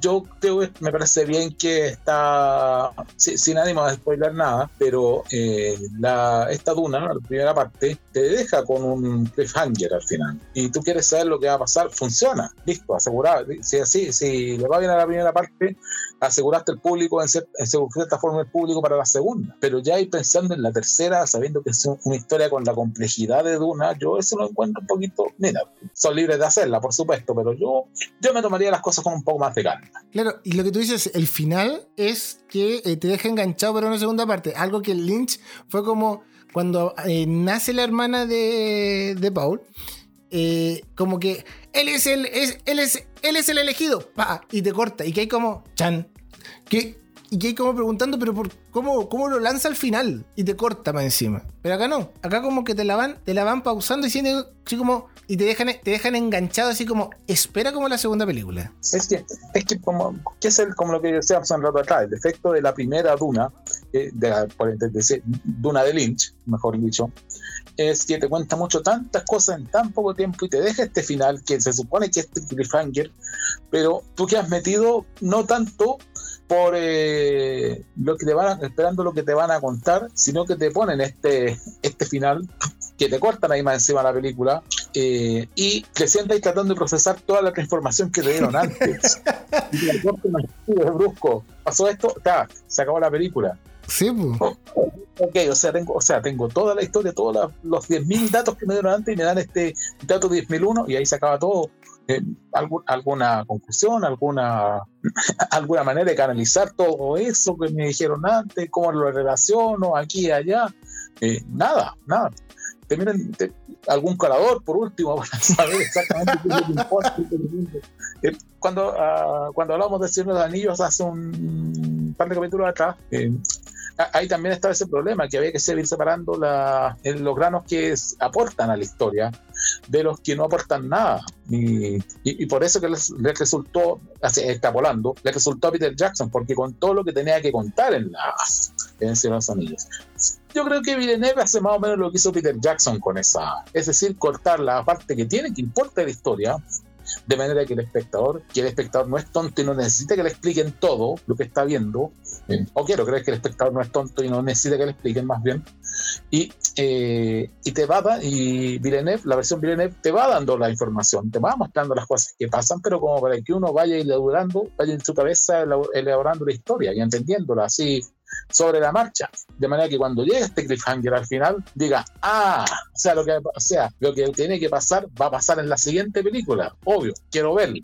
yo creo que me parece bien que está, sin ánimo de spoiler nada, pero eh, la, esta duna, la primera parte, te deja con un cliffhanger al final. Y tú quieres saber lo que va a pasar, funciona, listo, asegurado. Si así, si le va bien a la primera parte, aseguraste el público, en, cierta forma el público para la segunda. Pero ya ir pensando en la tercera, sabiendo que es una historia con la complejidad de Duna, yo eso lo encuentro un poquito, mira, son libres de hacerla, por supuesto, pero yo, yo me tomaría las cosas con un poco más de Claro, y lo que tú dices, el final es que eh, te deja enganchado para una segunda parte, algo que Lynch fue como cuando eh, nace la hermana de, de Paul. Eh, como que él es el, es, él es, él es el elegido, pa, y te corta, y que hay como, chan, que, y que hay como preguntando, pero por cómo, cómo lo lanza al final y te corta para encima. Pero acá no, acá como que te la van, te la van pausando y siendo así como, y te dejan, te dejan enganchado así como, espera como la segunda película. Es que, es que como, que es el, como lo que decíamos un rato atrás, el defecto de la primera Duna, eh, de, la, por, de, Duna de Lynch, mejor dicho, es que te cuenta mucho tantas cosas en tan poco tiempo y te deja este final que se supone que es cliffhanger, pero tú que has metido no tanto por eh, lo que te van esperando lo que te van a contar, sino que te ponen este, este final que te cortan ahí más encima de la película eh, y te sientas tratando de procesar toda la información que te dieron antes. y te cortan de brusco. Pasó esto, ta, se acabó la película. Sí, pues. Ok, o sea, tengo, o sea, tengo toda la historia, todos los 10.000 datos que me dieron antes y me dan este dato 10.001 y ahí se acaba todo. Eh, alguna conclusión, alguna, alguna manera de canalizar todo eso que me dijeron antes, cómo lo relaciono aquí y allá. Eh, nada, nada. Te miren algún colador, por último, para saber exactamente qué es importa. Eh, cuando, uh, cuando hablamos de Señor de los Anillos hace un par de capítulos atrás, ahí también estaba ese problema, que había que seguir separando la, los granos que aportan a la historia de los que no aportan nada. Y, y, por eso que les, resultó, así, extrapolando, le resultó a Peter Jackson, porque con todo lo que tenía que contar en, la, en los Anillos. Yo creo que Villeneuve hace más o menos lo que hizo Peter Jackson con esa, es decir, cortar la parte que tiene, que importa de la historia, de manera que el espectador, que el espectador no es tonto y no necesita que le expliquen todo lo que está viendo, eh, o quiero creer que el espectador no es tonto y no necesita que le expliquen más bien, y, eh, y te va y Villeneuve, la versión Villeneuve te va dando la información, te va mostrando las cosas que pasan, pero como para que uno vaya elaborando, vaya en su cabeza elaborando la historia y entendiéndola así sobre la marcha. De manera que cuando llegue este cliffhanger al final, diga, ah, o sea, lo que, o sea, lo que tiene que pasar va a pasar en la siguiente película. Obvio, quiero verlo.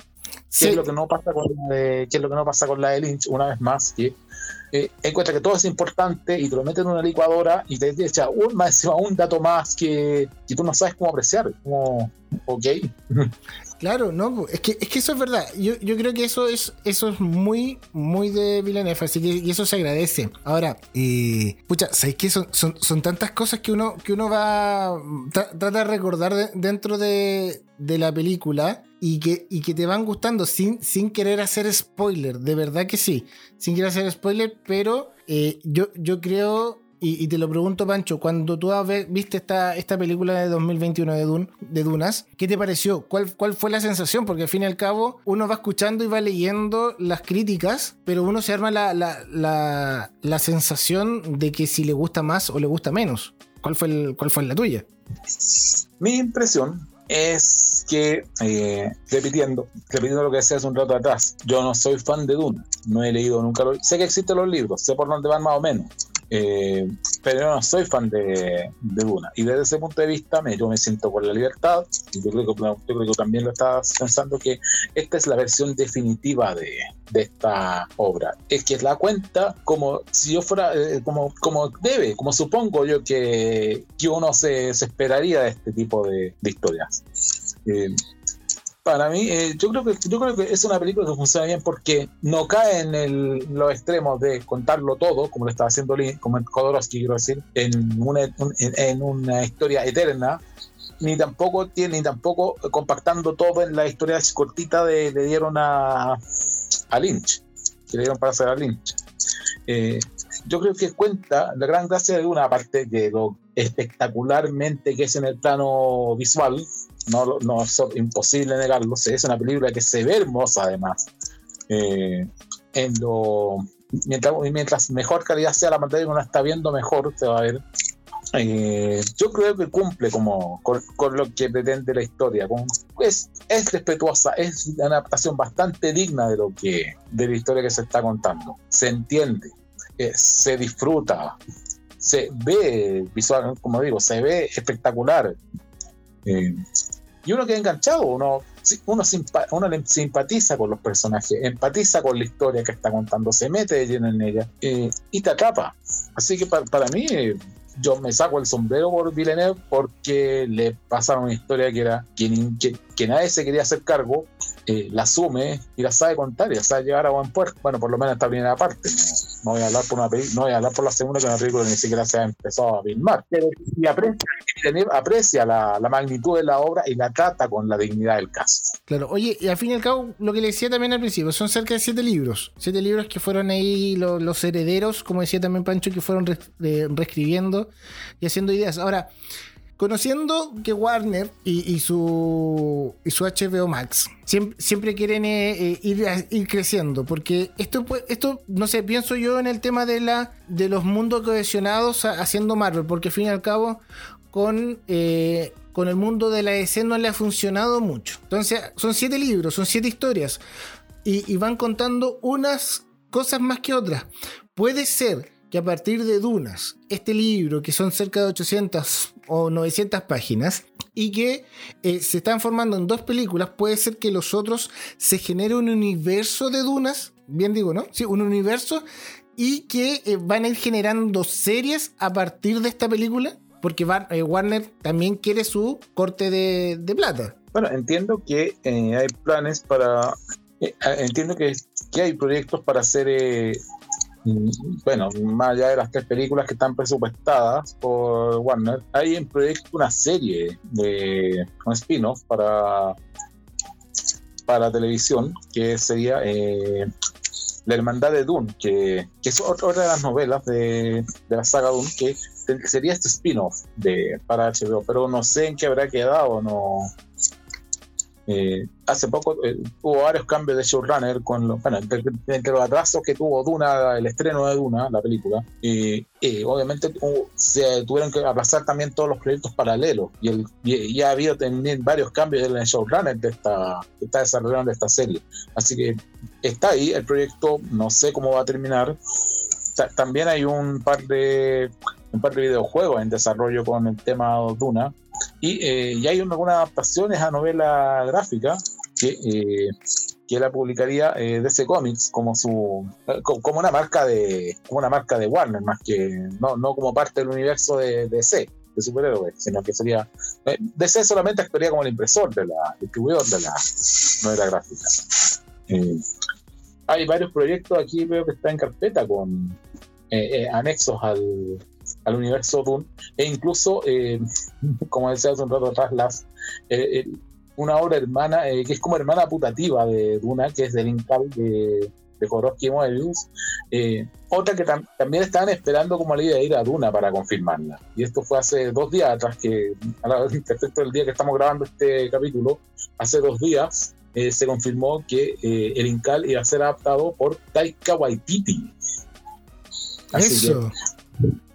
¿Qué, es lo que no pasa con la de, ¿Qué es lo que no pasa con la de Lynch? Una vez más, que eh, encuentra que todo es importante y te lo meten en una licuadora y te echa un, más, un dato más que, que tú no sabes cómo apreciar. Como, ok. Claro, no, es que, es que eso es verdad. Yo, yo creo que eso es, eso es muy, muy de Villeneuve, así que y eso se agradece. Ahora, eh, pucha, ¿sabes qué? Son, son, son, tantas cosas que uno, que uno va trata de recordar dentro de, de, la película. y que, y que te van gustando sin, sin querer hacer spoiler, de verdad que sí, sin querer hacer spoiler, pero eh, yo, yo creo y, te lo pregunto, Pancho, cuando tú viste esta, esta película de 2021 de, de Dunas, ¿qué te pareció? ¿Cuál, ¿Cuál fue la sensación? Porque al fin y al cabo uno va escuchando y va leyendo las críticas, pero uno se arma la, la, la, sensación de que si le gusta más o le gusta menos. ¿Cuál fue, el, cuál fue la tuya? Mi impresión es que, eh, repitiendo, repitiendo lo que decía hace un rato atrás, yo no soy fan de Duna, no he leído nunca, lo, sé que existen los libros, sé por dónde van más o menos, eh, pero no soy fan de, de, Duna. Y desde ese punto de vista, me, yo me siento con la libertad. Y yo creo, que, creo que también lo estás pensando que esta es la versión definitiva de, de esta obra. Es que la cuenta como si yo fuera, eh, como, como debe, como supongo yo que, que uno se, se esperaría de este tipo de, de historias. Eh, para mí, eh, yo creo que es una película que funciona bien porque no cae en el, los extremos de contarlo todo, como lo estaba haciendo como Kodorowski, quiero decir, en una, historia eterna, ni tampoco tiene, ni tampoco compactando todo en la historia cortita de le dieron a, a Lynch, que le dieron para hacer a Lynch. Eh, yo creo que cuenta la gran gracia de una parte de lo espectacularmente que es en el plano visual, no, no es imposible negarlo, es una película que se ve hermosa además. Eh, en lo, mientras, mientras mejor calidad sea la pantalla que uno está viendo, mejor se va a ver. Eh, yo creo que cumple como con, lo que pretende la historia. es, es respetuosa, es una adaptación bastante digna de lo que de la historia que se está contando. Se entiende, eh, se disfruta, se ve visual, como digo, se ve espectacular. Eh, y uno queda enganchado, uno, uno, uno simpatiza con los personajes, empatiza con la historia que está contando, se mete de lleno en ella eh, y te atrapa. Así que para, mí, yo me saco el sombrero por Villeneuve porque le pasaron una historia que era que, nadie se quería hacer cargo, eh, la asume y la sabe contar y la sabe llevar a buen puerto. Bueno, por lo menos esta primera parte. No voy a hablar por una no voy a hablar por la segunda que una película ni siquiera se ha empezado a filmar. Pero y aprecia, aprecia la, magnitud de la obra y la trata con la dignidad del caso. Claro, oye, y al fin y al cabo, lo que le decía también al principio, son cerca de siete libros. Siete libros que fueron ahí los, herederos, como decía también Pancho, que fueron reescribiendo y haciendo ideas. Ahora, Conociendo que Warner y, su, y su HBO Max siempre, quieren eh, eh, ir, creciendo, porque esto, esto, no sé, pienso yo en el tema de, la, de los mundos cohesionados haciendo Marvel, porque al fin y al cabo con, eh, con el mundo de la DC no le ha funcionado mucho. Entonces, son siete libros, son siete historias, y van contando unas cosas más que otras. Puede ser que a partir de Dunas, este libro, que son cerca de 800 o 900 páginas, y que eh, se están formando en dos películas, puede ser que los otros se genere un universo de Dunas, bien digo, ¿no? Sí, un universo, y que eh, van a ir generando series a partir de esta película, porque eh, Warner también quiere su corte de, de plata. Bueno, entiendo que hay planes para... entiendo que, que hay proyectos para hacer bueno, más allá de las tres películas que están presupuestadas por Warner, hay en proyecto una serie de un spin-off para, para televisión que sería eh, La Hermandad de Dune, que, es otra de las novelas de, de la saga Dune, que sería este spin-off para HBO, pero no sé en qué habrá quedado, no, eh, hace poco eh, hubo varios cambios de showrunner con los, bueno, entre, los atrasos que tuvo Duna, el estreno de Duna, la película, y obviamente se tuvieron que aplazar también todos los proyectos paralelos y, el, y, ha habido también varios cambios en el showrunner de esta, que está desarrollando esta serie. Así que está ahí el proyecto, no sé cómo va a terminar. también hay un par de un par de videojuegos en desarrollo con el tema Duna y, eh, hay algunas adaptaciones a novela gráfica que, eh, que la publicaría eh, DC Comics como su eh, como una marca de como una marca de Warner más que no, no como parte del universo de, DC de superhéroes, sino que sería DC solamente actuaría como el impresor de la distribuidor de la novela gráfica. hay varios proyectos aquí veo que están en carpeta con anexos al, al universo Dune e incluso, eh, como decía hace un rato atrás, las, eh, una obra hermana, eh, que es como hermana putativa de Duna, que es del Incal de, de Koroski y Moebius. Eh, otra que también estaban esperando como la idea de ir a Duna para confirmarla. Y esto fue hace dos días atrás, que a la respecto del día que estamos grabando este capítulo, hace dos días eh, se confirmó que el Incal iba a ser adaptado por Taika Waititi. Así Eso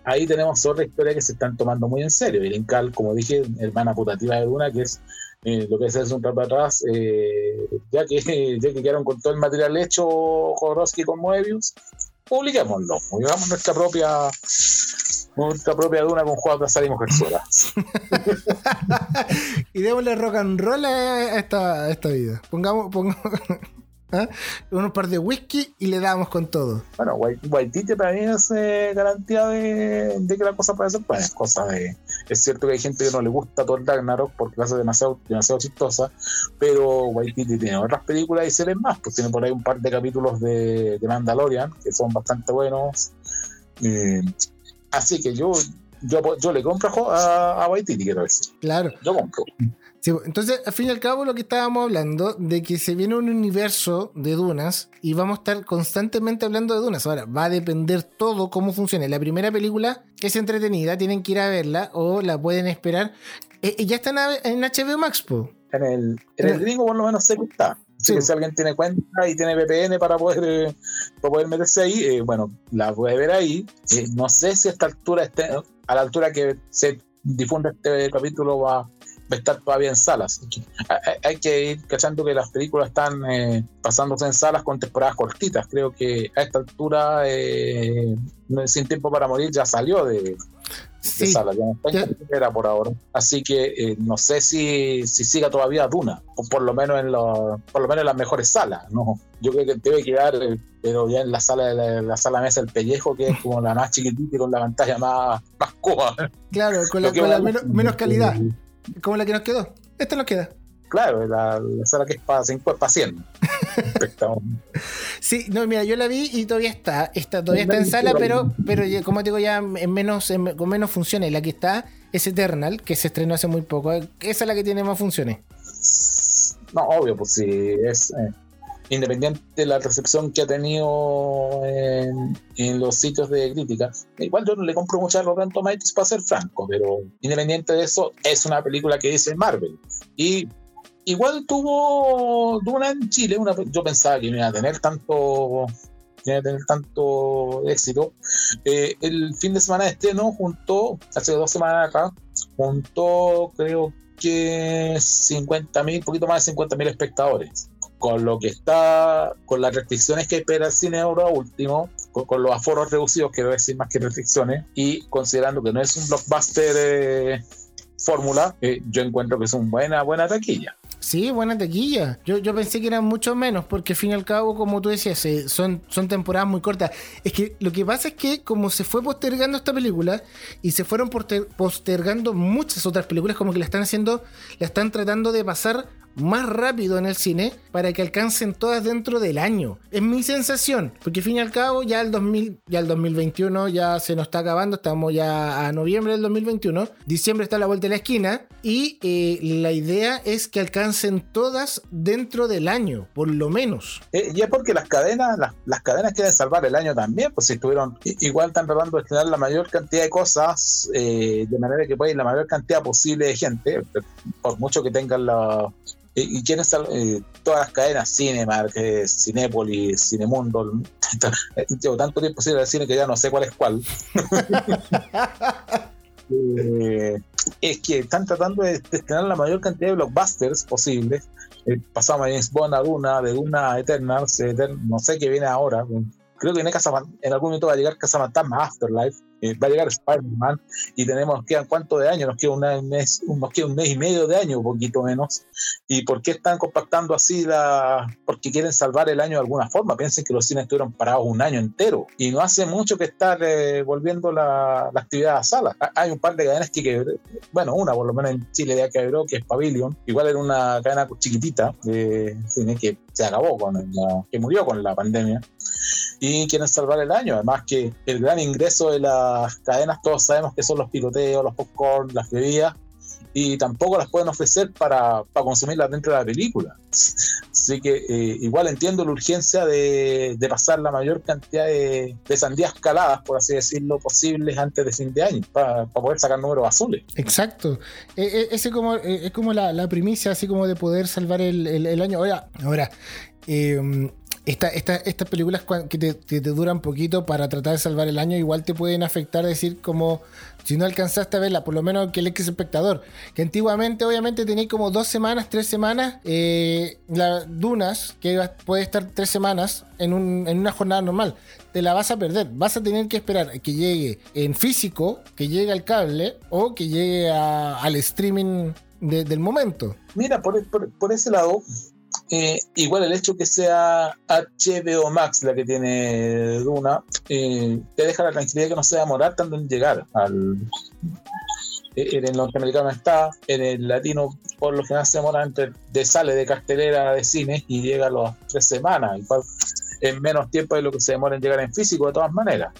ahí tenemos otra historia que se están tomando muy en serio. El Incal, como dije, hermana putativa de Duna, que es eh, lo que se hace un rato atrás, eh, ya, que, ya que quedaron con todo el material hecho Jodorowsky con Moebius, publiquémoslo, hagamos nuestra propia nuestra propia Duna con de azar y mujerzuelas. y démosle rock and roll a esta, a esta vida. Pongamos, pongamos ¿Ah? un par de whisky y le damos con todo. Bueno, Waititi también es eh, garantía de, que la cosa puede ser pues, cosa de. Es cierto que hay gente que no le gusta todo el Ragnarok porque la hace demasiado, demasiado chistosa, pero Waititi tiene otras películas y series más, pues tiene por ahí un par de capítulos de, Mandalorian que son bastante buenos. Eh, así que yo, yo, yo le compro a, a Waititi, quiero decir. Claro. Yo compro entonces, al fin y al cabo, lo que estábamos hablando, de que se viene un universo de dunas y vamos a estar constantemente hablando de dunas. Ahora, va a depender todo cómo funcione. La primera película es entretenida, tienen que ir a verla o la pueden esperar. Eh, eh, ya está en HBO Max, po. En el, en el gringo, por lo menos, se gusta. si alguien tiene cuenta y tiene VPN para poder, eh, para poder meterse ahí, bueno, la puede ver ahí. no sé si a esta altura, esté, a la altura que se difunde este capítulo, va va a estar todavía en salas. Hay que ir cachando que las películas están eh, pasándose en salas con temporadas cortitas. Creo que a esta altura, eh, Sin Tiempo para Morir ya salió de, salas, ya no está en cartera por ahora. Así que eh, no sé si, si siga todavía Duna, o por lo menos en por lo menos en las mejores salas. ¿no? Yo creo que debe quedar, pero ya en la sala de la, sala mesa El Pellejo, que es como la más chiquitita y con la pantalla más, más coja. Claro, con la, menos calidad. Como la que nos quedó. Esta nos queda. Claro, la, sala que es para 5 es para 100. sí, no, mira, yo la vi y todavía está. está todavía está en sala, pero, pero como te digo, ya en menos, con menos funciones. La que está es Eternal, que se estrenó hace muy poco. Esa es la que tiene más funciones. No, obvio, pues sí, es. Eh, independiente de la recepción que ha tenido en, los sitios de crítica, igual yo no le compro mucho a Rotten Tomatoes para ser franco, pero independiente de eso, es una película que dice Marvel. Y igual tuvo Duna en Chile, una, yo pensaba que iba a tener tanto iba tener tanto éxito. Eh, el fin de semana de estreno juntó, hace dos semanas acá, juntó creo que 50 mil, poquito más de 50 mil espectadores con lo que está, con las restricciones que espera el cine ahora último, con, los aforos reducidos, quiero decir más que restricciones, y considerando que no es un blockbuster eh, fórmula, eh, yo encuentro que es una buena, buena taquilla. Sí, buena taquilla. Yo, yo pensé que eran mucho menos, porque al fin y al cabo, como tú decías, eh, son, son temporadas muy cortas. Es que lo que pasa es que como se fue postergando esta película y se fueron postergando muchas otras películas, como que la están haciendo, la están tratando de pasar más rápido en el cine para que alcancen todas dentro del año. Es mi sensación, porque al fin y al cabo ya el 2000, ya el 2021 ya se nos está acabando, estamos ya a noviembre del 2021, diciembre está a la vuelta de la esquina y eh, la idea es que alcancen todas dentro del año, por lo menos. Eh, y es porque las cadenas, las, cadenas quieren salvar el año también, pues si estuvieron, igual están tratando de tener la mayor cantidad de cosas, eh, de manera que pueda ir la mayor cantidad posible de gente, por mucho que tengan la y quieren eh, todas las cadenas, Cinemark, eh, Cinépolis, Cinemundo, llevo tanto tiempo sin ir al cine que ya no sé cuál es cuál. Eh, es que están tratando de tener la mayor cantidad de blockbusters posibles. pasamos a James Bond a Duna, de Duna Eternals, no sé qué viene ahora. Creo que viene en algún momento va a llegar Casa Fantasma Afterlife va a llegar Spider-Man y tenemos, quedan cuánto de años, nos queda, un mes, nos queda un mes y medio de año, un poquito menos. ¿Y por qué están compactando así la...? Porque quieren salvar el año de alguna forma. Piensen que los cines estuvieron parados un año entero y no hace mucho que estar eh, volviendo la, actividad a sala. Hay un par de cadenas que, bueno, una por lo menos en Chile ya quebró, que es Pavilion. Igual era una cadena chiquitita de cine que se acabó con la, que murió con la pandemia y quieren salvar el año. Además que el gran ingreso de las cadenas, todos sabemos que son los picoteos, los popcorn, las bebidas, y tampoco las pueden ofrecer para, para consumirlas dentro de la película. Así que eh, igual entiendo la urgencia de, pasar la mayor cantidad de, sandías caladas, por así decirlo, posibles antes de fin de año, para, poder sacar números azules. Exacto. E, e, ese como, e, es como la, primicia, así como de poder salvar el, el, año. Ahora, ahora eh, estas películas que te, duran poquito para tratar de salvar el año, igual te pueden afectar, decir, como si no alcanzaste a verla, por lo menos que el ex espectador. Que antiguamente, obviamente, tenéis como dos semanas, tres semanas. Eh, las Dunas, que puede estar tres semanas en, un, en una jornada normal, te la vas a perder. Vas a tener que esperar que llegue en físico, que llegue al cable o que llegue al streaming del momento. Mira, por, por ese lado, eh, igual el hecho que sea HBO Max la que tiene Duna, eh, te deja la tranquilidad que no se va a demorar tanto en llegar al. Eh, en el norteamericano está, en el latino por lo general se demora entre de sale de cartelera de cine y llega a las tres semanas, igual en menos tiempo de lo que se demora en llegar en físico de todas maneras.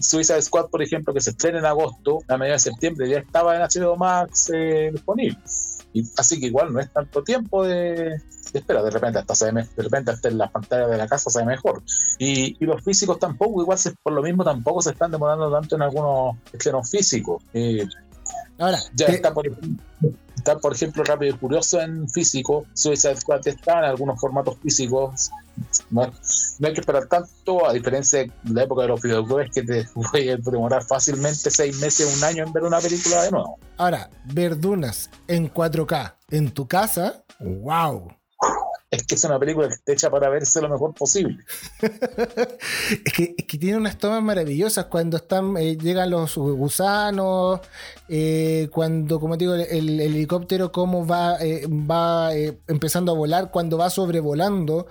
Suiza Squad, por ejemplo, que se estrena en agosto, a mediados de septiembre ya estaba en HBO Max disponible. Y, así que igual no es tanto tiempo de, espera, de repente hasta se de repente hasta en la pantalla de la casa se ve mejor. Y, los físicos tampoco, igual por lo mismo tampoco se están demorando tanto en algunos estrenos físicos. Eh, Ahora, ya está, por, está, por ejemplo, Rápido y Curioso en físico, Suicide Squad está en algunos formatos físicos. No, hay que esperar tanto, a diferencia de la época de los videojuegos, que te puede demorar fácilmente seis meses, un año en ver una película de nuevo. Ahora, Verdunas en 4K en tu casa, wow es que es una película que está hecha para verse lo mejor posible. es, que, tiene unas tomas maravillosas cuando están eh, llegan los gusanos, eh, cuando, como digo, el, helicóptero cómo va, eh, va empezando a volar, cuando va sobrevolando,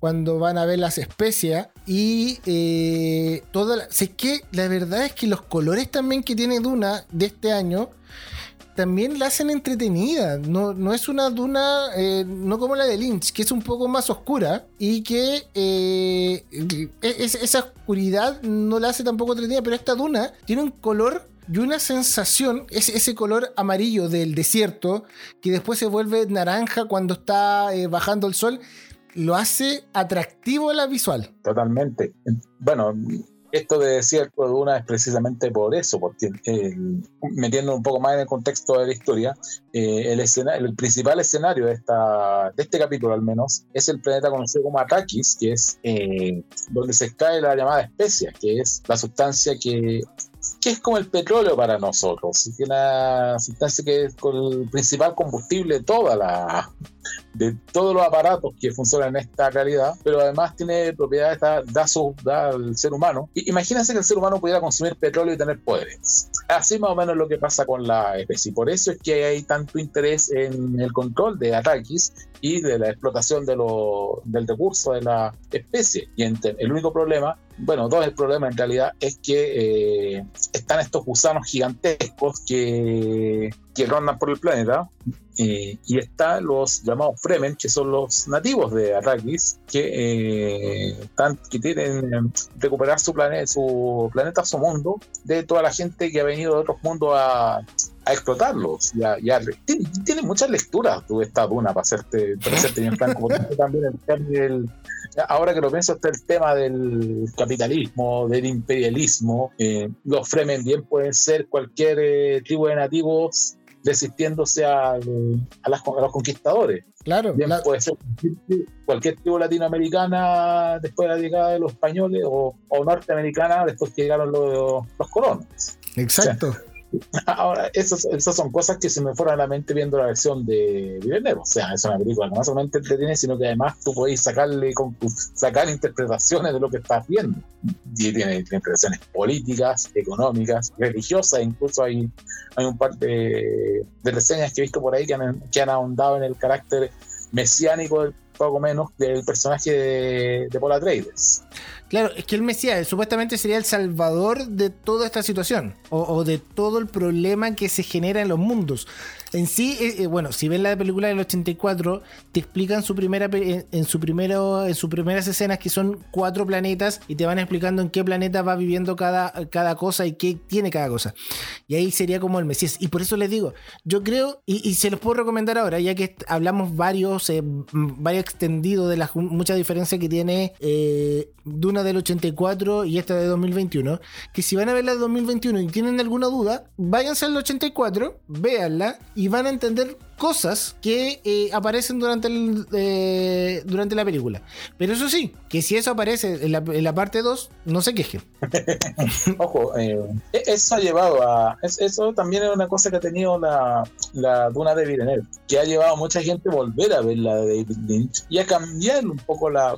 cuando van a ver las especias y toda sé que la verdad es que los colores también que tiene Duna de este año también la hacen entretenida. No, no es una duna, eh, no como la de Lynch, que es un poco más oscura y que eh, e, esa oscuridad no la hace tampoco entretenida, pero esta duna tiene un color y una sensación, ese, ese color amarillo del desierto, que después se vuelve naranja cuando está eh, bajando el sol, lo hace atractivo a la visual. Totalmente. Bueno, esto de desierto de Duna es precisamente por eso, porque metiendo un poco más en el contexto de la historia, eh, el, el principal escenario de, esta, de este capítulo al menos es el planeta conocido como Arrakis, que es eh, donde se cae la llamada especia, que es la sustancia que que es como el petróleo para nosotros, es una sustancia que es el principal combustible de toda la de todos los aparatos que funcionan en esta realidad, pero además tiene propiedades da, da, al ser humano. imagínense que el ser humano pudiera consumir petróleo y tener poderes. Así más o menos lo que pasa con la especie. Por eso es que hay tanto interés en el control de Arrakis y de la explotación de lo, del recurso de la especie. Y el único problema bueno, todo el problema en realidad es que eh, están estos gusanos gigantescos que, que rondan por el planeta eh, y están los llamados Fremen, que son los nativos de Arrakis, que, eh, están, que quieren recuperar su planeta, su planeta, su mundo, de toda la gente que ha venido de otros mundos a, a explotarlos. Ya, ya, tiene, muchas lecturas tú esta duna para hacerte, para hacerte bien franco, también el, ahora que lo pienso está el tema del capitalismo, del imperialismo. Eh, los Fremen bien pueden ser cualquier eh, tribu de nativos resistiéndose a, a, los conquistadores. Claro. Bien puede ser cualquier tribu latinoamericana después de la llegada de los españoles o, norteamericana después que llegaron los, los colonos. Exacto. Ahora, esas, esas son cosas que se me fueron a la mente viendo la versión de Villeneuve. O sea, es una película que no solamente entretiene, sino que además tú podéis sacarle sacar interpretaciones de lo que estás viendo. Y tiene, interpretaciones políticas, económicas, religiosas. Incluso hay, hay un par de, reseñas que he visto por ahí que han, ahondado en el carácter mesiánico poco menos del personaje de, de Paul Atreides. Claro, es que el Mesías supuestamente sería el salvador de toda esta situación o, o de todo el problema que se genera en los mundos. En sí, eh, eh, bueno, si ven la película del 84, te explican su primera en, su primero, en sus primeras escenas que son cuatro planetas y te van explicando en qué planeta va viviendo cada, cada cosa y qué tiene cada cosa. Y ahí sería como el Mesías. Y por eso les digo, yo creo, y, se los puedo recomendar ahora, ya que hablamos varios, eh, varios extendidos de las muchas diferencias que tiene eh, Duna del 84 y esta de 2021, que si van a ver la de 2021 y tienen alguna duda, váyanse al 84, véanla y van a entender cosas que eh, aparecen durante, el, eh, durante la película. Pero eso sí, que si eso aparece en la, en la parte 2, no se quejen. Ojo, eh, e- eso ha llevado a. es- eso también es una cosa que ha tenido la, la Duna de Villeneuve, que ha llevado a mucha gente a volver a ver la de David Lynch y a cambiar un poco la.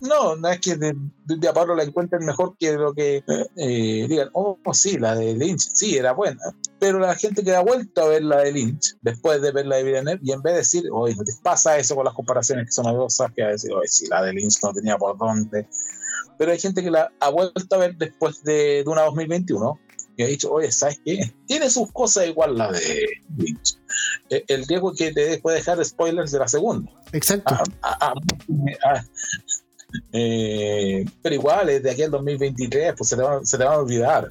No, no es que de, de a Pablo la encuentren mejor que lo que eh, digan, oh, sí, la de Lynch, sí, era buena. Pero la gente que ha vuelto a ver la de Lynch después de ver la de Villeneuve y en vez de decir, oye, ¿no te pasa eso con las comparaciones que son odiosas? Que va a decir, oye, sí, la de Lynch no tenía por dónde pero hay gente que la ha vuelto a ver después de Duna 2021 y ha dicho, oye, ¿sabes qué? Tiene sus cosas igual la de Lynch. Eh, El riesgo que te puede dejar spoilers de la segunda. Exacto. Ah, ah, ah, eh, pero igual, es de aquí al 2023, pues se te van, se te van a olvidar.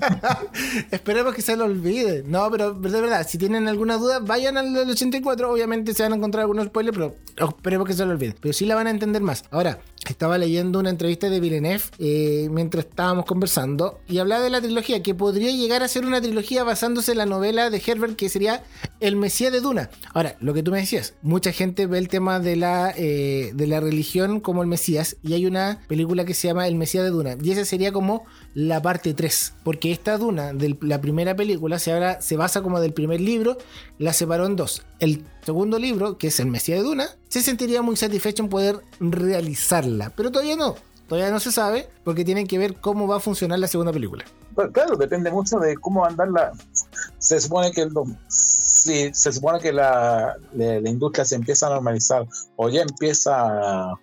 Esperemos que se lo olvide. No, pero de verdad, si tienen alguna duda, vayan al del 84. Obviamente se van a encontrar algunos spoilers, pero esperemos que se lo olvide. Pero sí la van a entender más. Ahora, estaba leyendo una entrevista de Villeneuve eh, mientras estábamos conversando y hablaba de la trilogía, que podría llegar a ser una trilogía basándose en la novela de Herbert, que sería El Mesías de Duna. Ahora, lo que tú me decías, mucha gente ve el tema de la, eh, de la religión como el Mesías y hay una película que se llama El Mesías de Duna y esa sería como la parte 3, porque esta Duna de la primera película se, habla- se basa como del primer libro, la separó en dos. El segundo libro, que es El Mesías de Duna, se sentiría muy satisfecho en poder realizarla, pero todavía no. Todavía no se sabe porque tienen que ver cómo va a funcionar la segunda película. Pero claro, depende mucho de cómo va a andar la. Se supone que el si se supone que la, la- la industria se empieza a normalizar o ya empieza a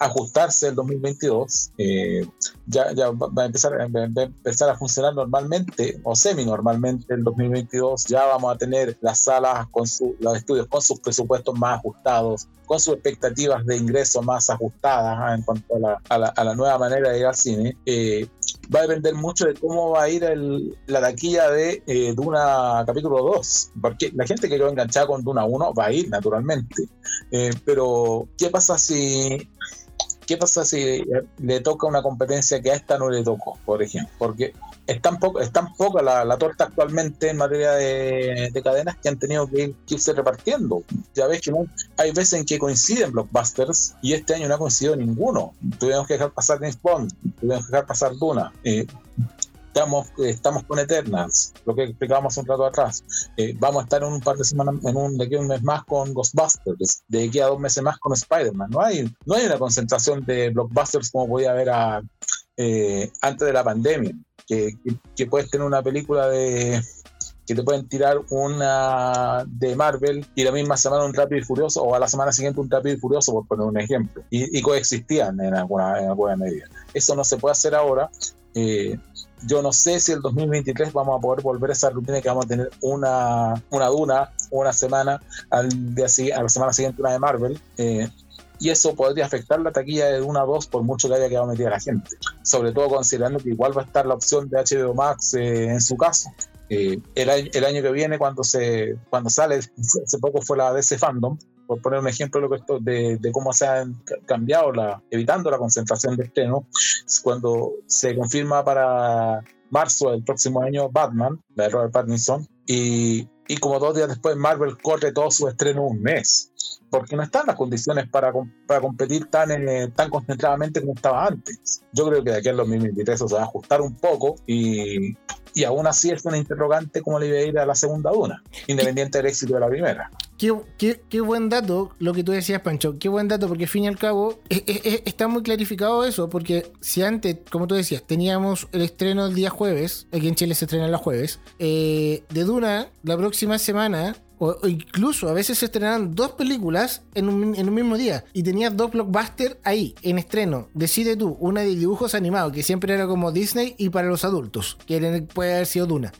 ajustarse el 2022, eh, ya, ya va a empezar, va a empezar a funcionar normalmente o semi normalmente el 2022. Ya vamos a tener las salas con su, los estudios con sus presupuestos más ajustados, con sus expectativas de ingreso más ajustadas ah, en cuanto a la, a la- a la nueva manera de ir al cine. Eh, va a depender mucho de cómo va a ir el- la taquilla de eh, Duna capítulo 2, porque la gente que quedó enganchada con Duna 1 va a ir naturalmente, Eh, pero ¿qué pasa si... ¿Qué pasa si le toca una competencia que a esta no le tocó, por ejemplo? Porque es tan, poca la, la torta actualmente en materia de, de cadenas que han tenido que, ir- que irse repartiendo. Ya ves que hay veces en que coinciden blockbusters y este año no ha coincidido ninguno. Tuvimos que dejar pasar James Bond, tuvimos que dejar pasar Duna. Eh, estamos, estamos con Eternals, lo que explicábamos un rato atrás. Eh, vamos a estar en un par de semanas, en un, de aquí a un mes más con Ghostbusters, de aquí a dos meses más con Spider-Man. No hay, no hay una concentración de blockbusters como podía haber a- eh, antes de la pandemia, que, que, puedes tener una película de que te pueden tirar una de Marvel y la misma semana un Rápido y Furioso o a la semana siguiente un Rápido y Furioso por poner un ejemplo y, y coexistían en alguna, en alguna medida eso no se puede hacer ahora eh, yo no sé si el 2023 vamos a poder volver a esa rutina que vamos a tener una, una duna una semana al día a la semana siguiente una de Marvel eh, y eso podría afectar la taquilla de una 2 por mucho que haya quedado metida la gente. Sobre todo considerando que igual va a estar la opción de HBO Max eh, en su caso. Eh, el, año, el año que viene cuando se cuando sale hace poco fue la DC Fandom por poner un ejemplo de, esto, de, de cómo se han ca- cambiado la evitando la concentración de estreno cuando se confirma para marzo del próximo año Batman de Robert Pattinson y, y como dos días después Marvel corre todo su estreno un mes porque no están las condiciones para, para competir tan, eh, tan concentradamente como estaba antes. Yo creo que de aquí al 2023 eso se va a ajustar un poco y, y aún así es una interrogante cómo le iba a ir a la segunda duna, independiente del éxito de la primera. Qué, qué- qué buen dato lo que tú decías, Pancho. Qué buen dato, porque al fin y al cabo eh, eh, eh, está muy clarificado eso. Porque si antes, como tú decías, teníamos el estreno el día jueves, aquí en Chile se estrena los jueves, eh, de Duna, la próxima semana o, incluso a veces se estrenaban dos películas en un, en un mismo día y tenías dos blockbusters ahí en estreno. Decide tú, una de dibujos animados que siempre era como Disney y para los adultos, que puede haber sido Duna.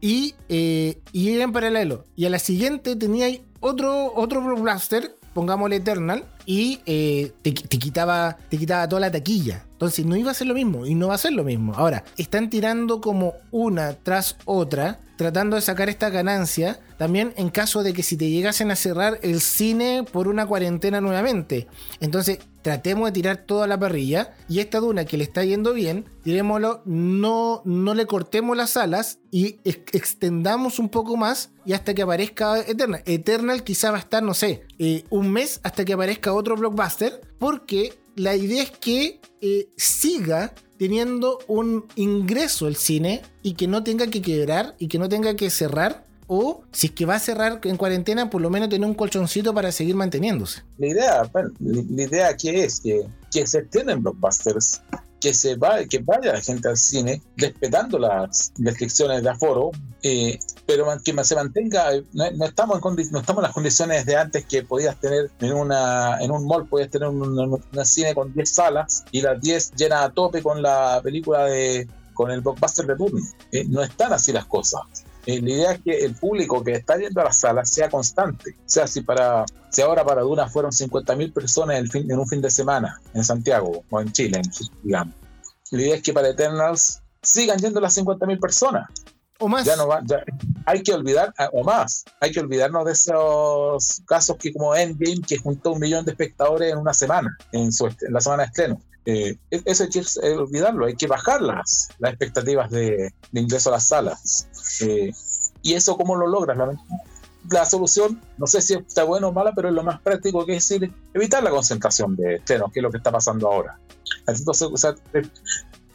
Y, eh, y era en paralelo. Y a la siguiente tenía otro, otro blockbuster pongámosle Eternal, y eh, te, quitaba, te quitaba toda la taquilla. Entonces no iba a ser lo mismo y no va a ser lo mismo. Ahora, están tirando como una tras otra, tratando de sacar esta ganancia, también en caso de que si te llegasen a cerrar el cine por una cuarentena nuevamente. Entonces, tratemos de tirar toda la parrilla y esta duna que le está yendo bien, tirémoslo, no, no le cortemos las alas y extendamos un poco más y hasta que aparezca Eternal. Eternal quizá va a estar, no sé, eh, un mes hasta que aparezca otro blockbuster, porque la idea es que eh, siga teniendo un ingreso el cine y que no tenga que quebrar y que no tenga que cerrar o si es que va a cerrar en cuarentena, por lo menos tener un colchoncito para seguir manteniéndose. La idea, la idea aquí es que, que se tienen blockbusters, que se va, que vaya la gente al cine respetando las restricciones de aforo, eh, pero que se mantenga, no, estamos en no estamos en las condiciones de antes que podías tener en una en un mall, podías tener un, cine con 10 salas y las 10 llenas a tope con la película de con el blockbuster de turno. Eh, no están así las cosas. Eh, la idea es que el público que está yendo a las salas sea constante. O sea, si, para, si ahora para Duna fueron 50.000 personas el fin, en un fin de semana en Santiago o en Chile, digamos. La idea es que para Eternals sigan yendo las 50.000 personas. O más. Ya no va, hay que olvidar, ah, o más, hay que olvidarnos de esos casos que como Endgame, que juntó un millón de espectadores en una semana, en, su, en la semana de estreno. Eh, e-, eso hay que olvidarlo, hay que bajar las, las expectativas de, ingreso a las salas. Eh, ¿Y eso cómo lo logras? La, la, solución, no sé si está bueno o mala, pero es lo más práctico que es evitar la concentración de estrenos, que es lo que está pasando ahora. Entonces, o sea,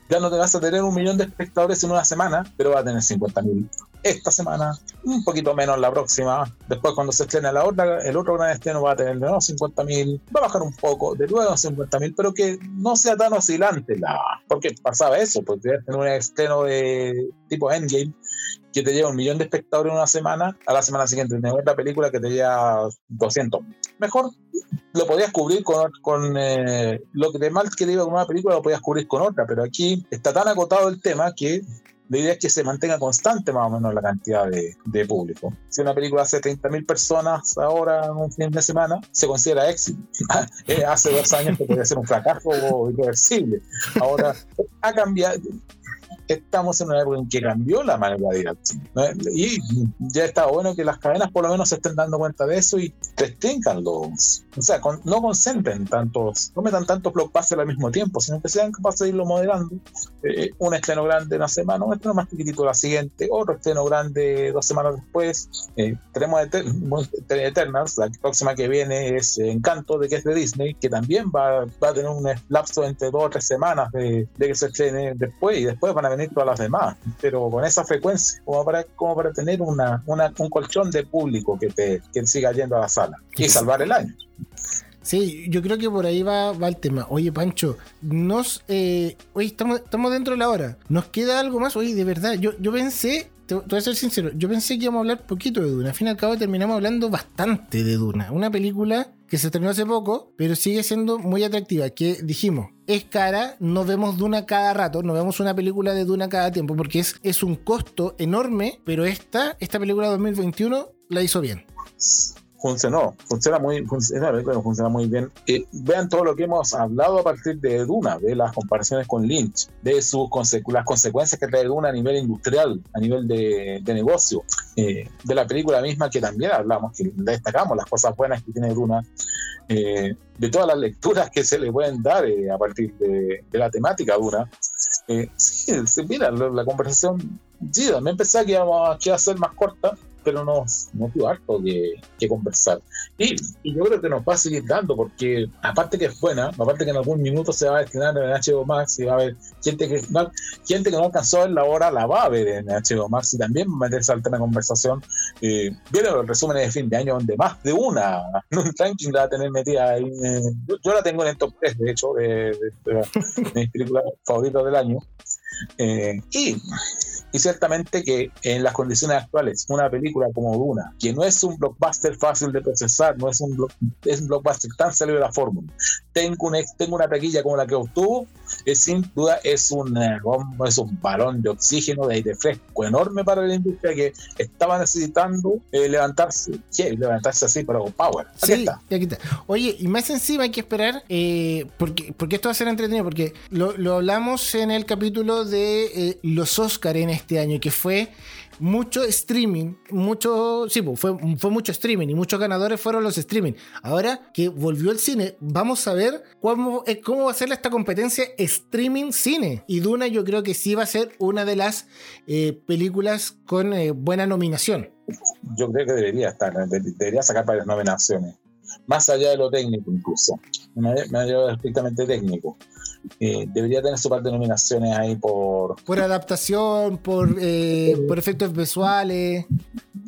ya no te vas a tener un millón de espectadores en una semana, pero va a tener 50 mil esta semana, un poquito menos la próxima. Después, cuando se estrene la otra, el otro gran estreno va a tener de nuevo 50 mil, va a bajar un poco, de nuevo 50 mil, pero que no sea tan oscilante, la, porque pasaba eso, porque tener un estreno de tipo Endgame que te lleva un millón de espectadores en una semana, a la semana siguiente tener otra película que te lleva 200. Mejor lo podías cubrir con, con eh, lo que de mal que te iba con una película lo podías cubrir con otra, pero aquí está tan acotado el tema que la idea es que se mantenga constante más o menos la cantidad de, de público. Si una película hace 30.000 personas ahora en un fin de semana, se considera éxito. Eh, hace dos años que podía ser un fracaso irreversible. Ahora ha cambiado, estamos en una época en que cambió la manera de ir al cine. Y ya está bueno que las cadenas por lo menos se estén dando cuenta de eso y restringan los. O sea, no concentren tantos, no metan tantos blockbusters al mismo tiempo, sino que sean capaces de irlo moderando. Eh, un estreno grande una semana, un estreno más chiquitito la siguiente, otro estreno grande dos semanas después. Eh, tenemos Eternals, la próxima que viene es Encanto, de que es de Disney, que también va, va a tener un lapso entre dos o tres semanas de, de que se estrene después y después van a venir todas las demás, pero con esa frecuencia, como para, como para tener una, un colchón de público que te que siga yendo a la sala y salvar el año. Sí, yo creo que por ahí va, va el tema. Oye, Pancho, nos. Eh, oye, estamos, estamos dentro de la hora. ¿Nos queda algo más? Oye, de verdad, yo, yo pensé te, voy a ser sincero, yo pensé que íbamos a hablar poquito de Duna. Al fin y al cabo terminamos hablando bastante de Duna. Una película que se terminó hace poco, pero sigue siendo muy atractiva. Que dijimos, es cara, no vemos Duna cada rato, no vemos una película de Duna cada tiempo, porque es, es un costo enorme, pero esta, esta película 2021 la hizo bien funcionó, funciona muy, funciona, funciona muy bien. Eh, vean todo lo que hemos hablado a partir de Duna, de las comparaciones con Lynch, de sus las consecuencias que trae Duna a nivel industrial, a nivel de, negocio, eh, de la película misma que también hablamos, que destacamos las cosas buenas que tiene Duna, eh, de todas las lecturas que se le pueden dar a partir de, la temática Duna. sí, mira, la, conversación, sí, me pensaba que íbamos a ser más corta, pero nos, nos dio harto que, que conversar. Y, y, yo creo que nos va a seguir dando, porque aparte que es buena, aparte que en algún minuto se va a destinar en HBO Max y va a haber gente que no, gente que no alcanzó en la hora, la va a ver en HBO Max y también meterse al tema de conversación. Eh, Vienen los resúmenes de fin de año donde más de una, un ranking la va a tener metida ahí. yo, la tengo en el top 3, de hecho, de, de, de, mis películas favoritas del año. Eh, y Y ciertamente que en las condiciones actuales, una película como Duna, que no es un blockbuster fácil de procesar, no es un, es un blockbuster tan salido de la fórmula, tengo, un, tengo una taquilla como la que obtuvo, es, sin duda es un, eh, es un balón de oxígeno, de aire fresco enorme para la industria que estaba necesitando eh, levantarse, levantarse así, pero con power. Aquí está. Aquí está. Oye, y más encima hay que esperar, eh, porque, porque esto va a ser entretenido, porque lo, lo hablamos en el capítulo de los Oscar en este año, que fue mucho streaming, mucho, sí, fue, fue mucho streaming y muchos ganadores fueron los streaming. Ahora que volvió el cine, vamos a ver cómo, eh, cómo va a ser esta competencia streaming cine. Y Duna yo creo que sí va a ser una de las eh, películas con eh, buena nominación. Yo creo que debería estar, debería sacar varias nominaciones, más allá de lo técnico incluso, me, me estrictamente técnico. Eh, debería tener su par de nominaciones ahí por. Por adaptación, por, eh, por efectos visuales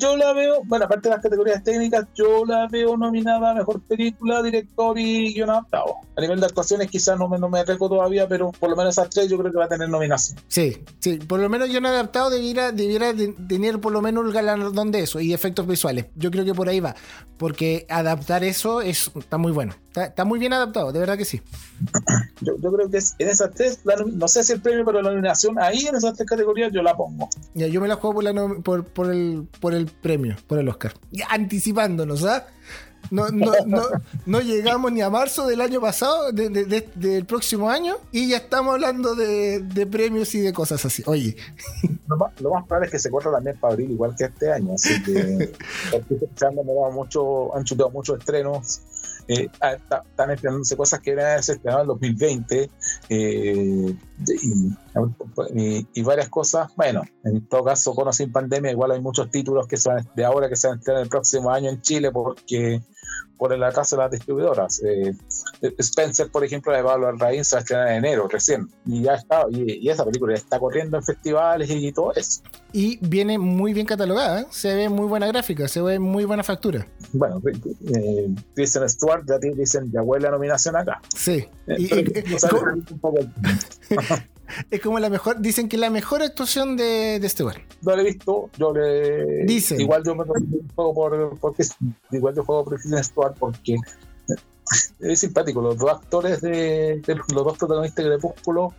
yo la veo, bueno, aparte de las categorías técnicas, yo la veo nominada a mejor película, director y guion adaptado. A nivel de actuaciones, quizás no me, no me todavía, pero por lo menos esas tres yo creo que va a tener nominación. Sí, sí, por lo menos guion adaptado debiera, debiera tener por lo menos el galardón de eso y efectos visuales. Yo creo que por ahí va, porque adaptar eso es, está muy bueno. Está, muy bien adaptado, de verdad que sí. Yo, creo que es, en esas tres, no sé si el premio, pero la nominación ahí en esas tres categorías yo la pongo. Ya, yo me la juego por, la, por, por, el, por el premio, por el Oscar. anticipándonos, ¿ah? No, no, no, no, llegamos ni a marzo del año pasado, del próximo año, y ya estamos hablando de, premios y de cosas así. Oye. Lo más, probable es que se corra también para abril, igual que este año. Así que mucho, han chutado muchos estrenos. Eh, están estrenándose cosas que eran estrenadas en 2020 eh, y, y, varias cosas. Bueno, en todo caso, con o sin pandemia, igual hay muchos títulos que son de ahora que se van a estrenar el próximo año en Chile porque por el acaso de las distribuidoras. Eh, Spencer, por ejemplo, de Pablo Alraín se va a estrenar en enero recién. Y ya está, y, esa película está corriendo en festivales y, todo eso. Y viene muy bien catalogada, ¿eh? se ve muy buena gráfica, se ve muy buena factura. Bueno, eh, Kristen Stewart ya dicen, ya huele la nominación acá. Sí. Eh, es como la mejor, dicen que la mejor actuación de, de lugar. No lo he visto, yo le. Dicen. Igual yo me juego por, porque igual yo juego por Kristen Stewart porque es simpático. Los dos actores de, los dos protagonistas de Crepúsculo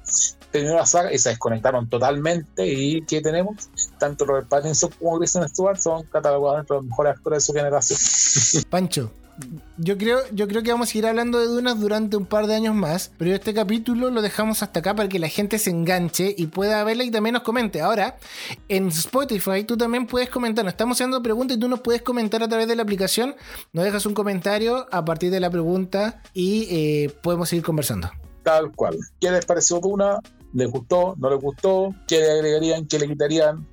terminaron la saga y se desconectaron totalmente. ¿Y qué tenemos? Tanto Robert Pattinson como Kristen Stewart son catalogados entre los mejores actores de su generación. Pancho, yo creo, yo creo que vamos a seguir hablando de Dunas durante un par de años más, pero este capítulo lo dejamos hasta acá para que la gente se enganche y pueda verla y también nos comente. Ahora, en Spotify tú también puedes comentar, estamos haciendo preguntas y tú nos puedes comentar a través de la aplicación, nos dejas un comentario a partir de la pregunta y eh, podemos seguir conversando. Tal cual. ¿Qué les pareció Duna? ¿Les gustó? ¿No les gustó? ¿Qué le agregarían? ¿Qué le quitarían?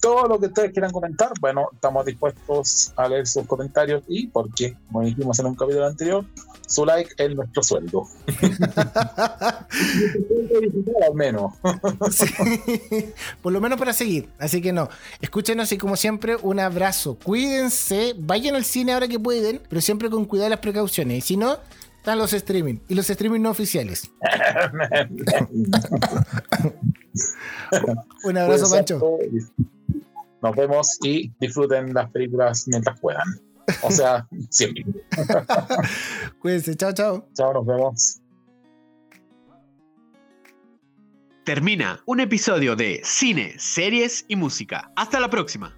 Todo lo que ustedes quieran comentar, bueno, estamos dispuestos a leer sus comentarios y, porque, como dijimos en un capítulo anterior, su like es nuestro sueldo. al menos. por lo menos para seguir. Así que no, escúchenos y como siempre, un abrazo. Cuídense, vayan al cine ahora que pueden, pero siempre con cuidado las precauciones. Y si no, están los streaming y los streaming no oficiales. un abrazo, Pancho. Nos vemos y disfruten las películas mientras puedan. O sea, siempre. Cuídense, chao, chao. Chao, nos vemos. Termina un episodio de Cine, Series y Música. Hasta la próxima.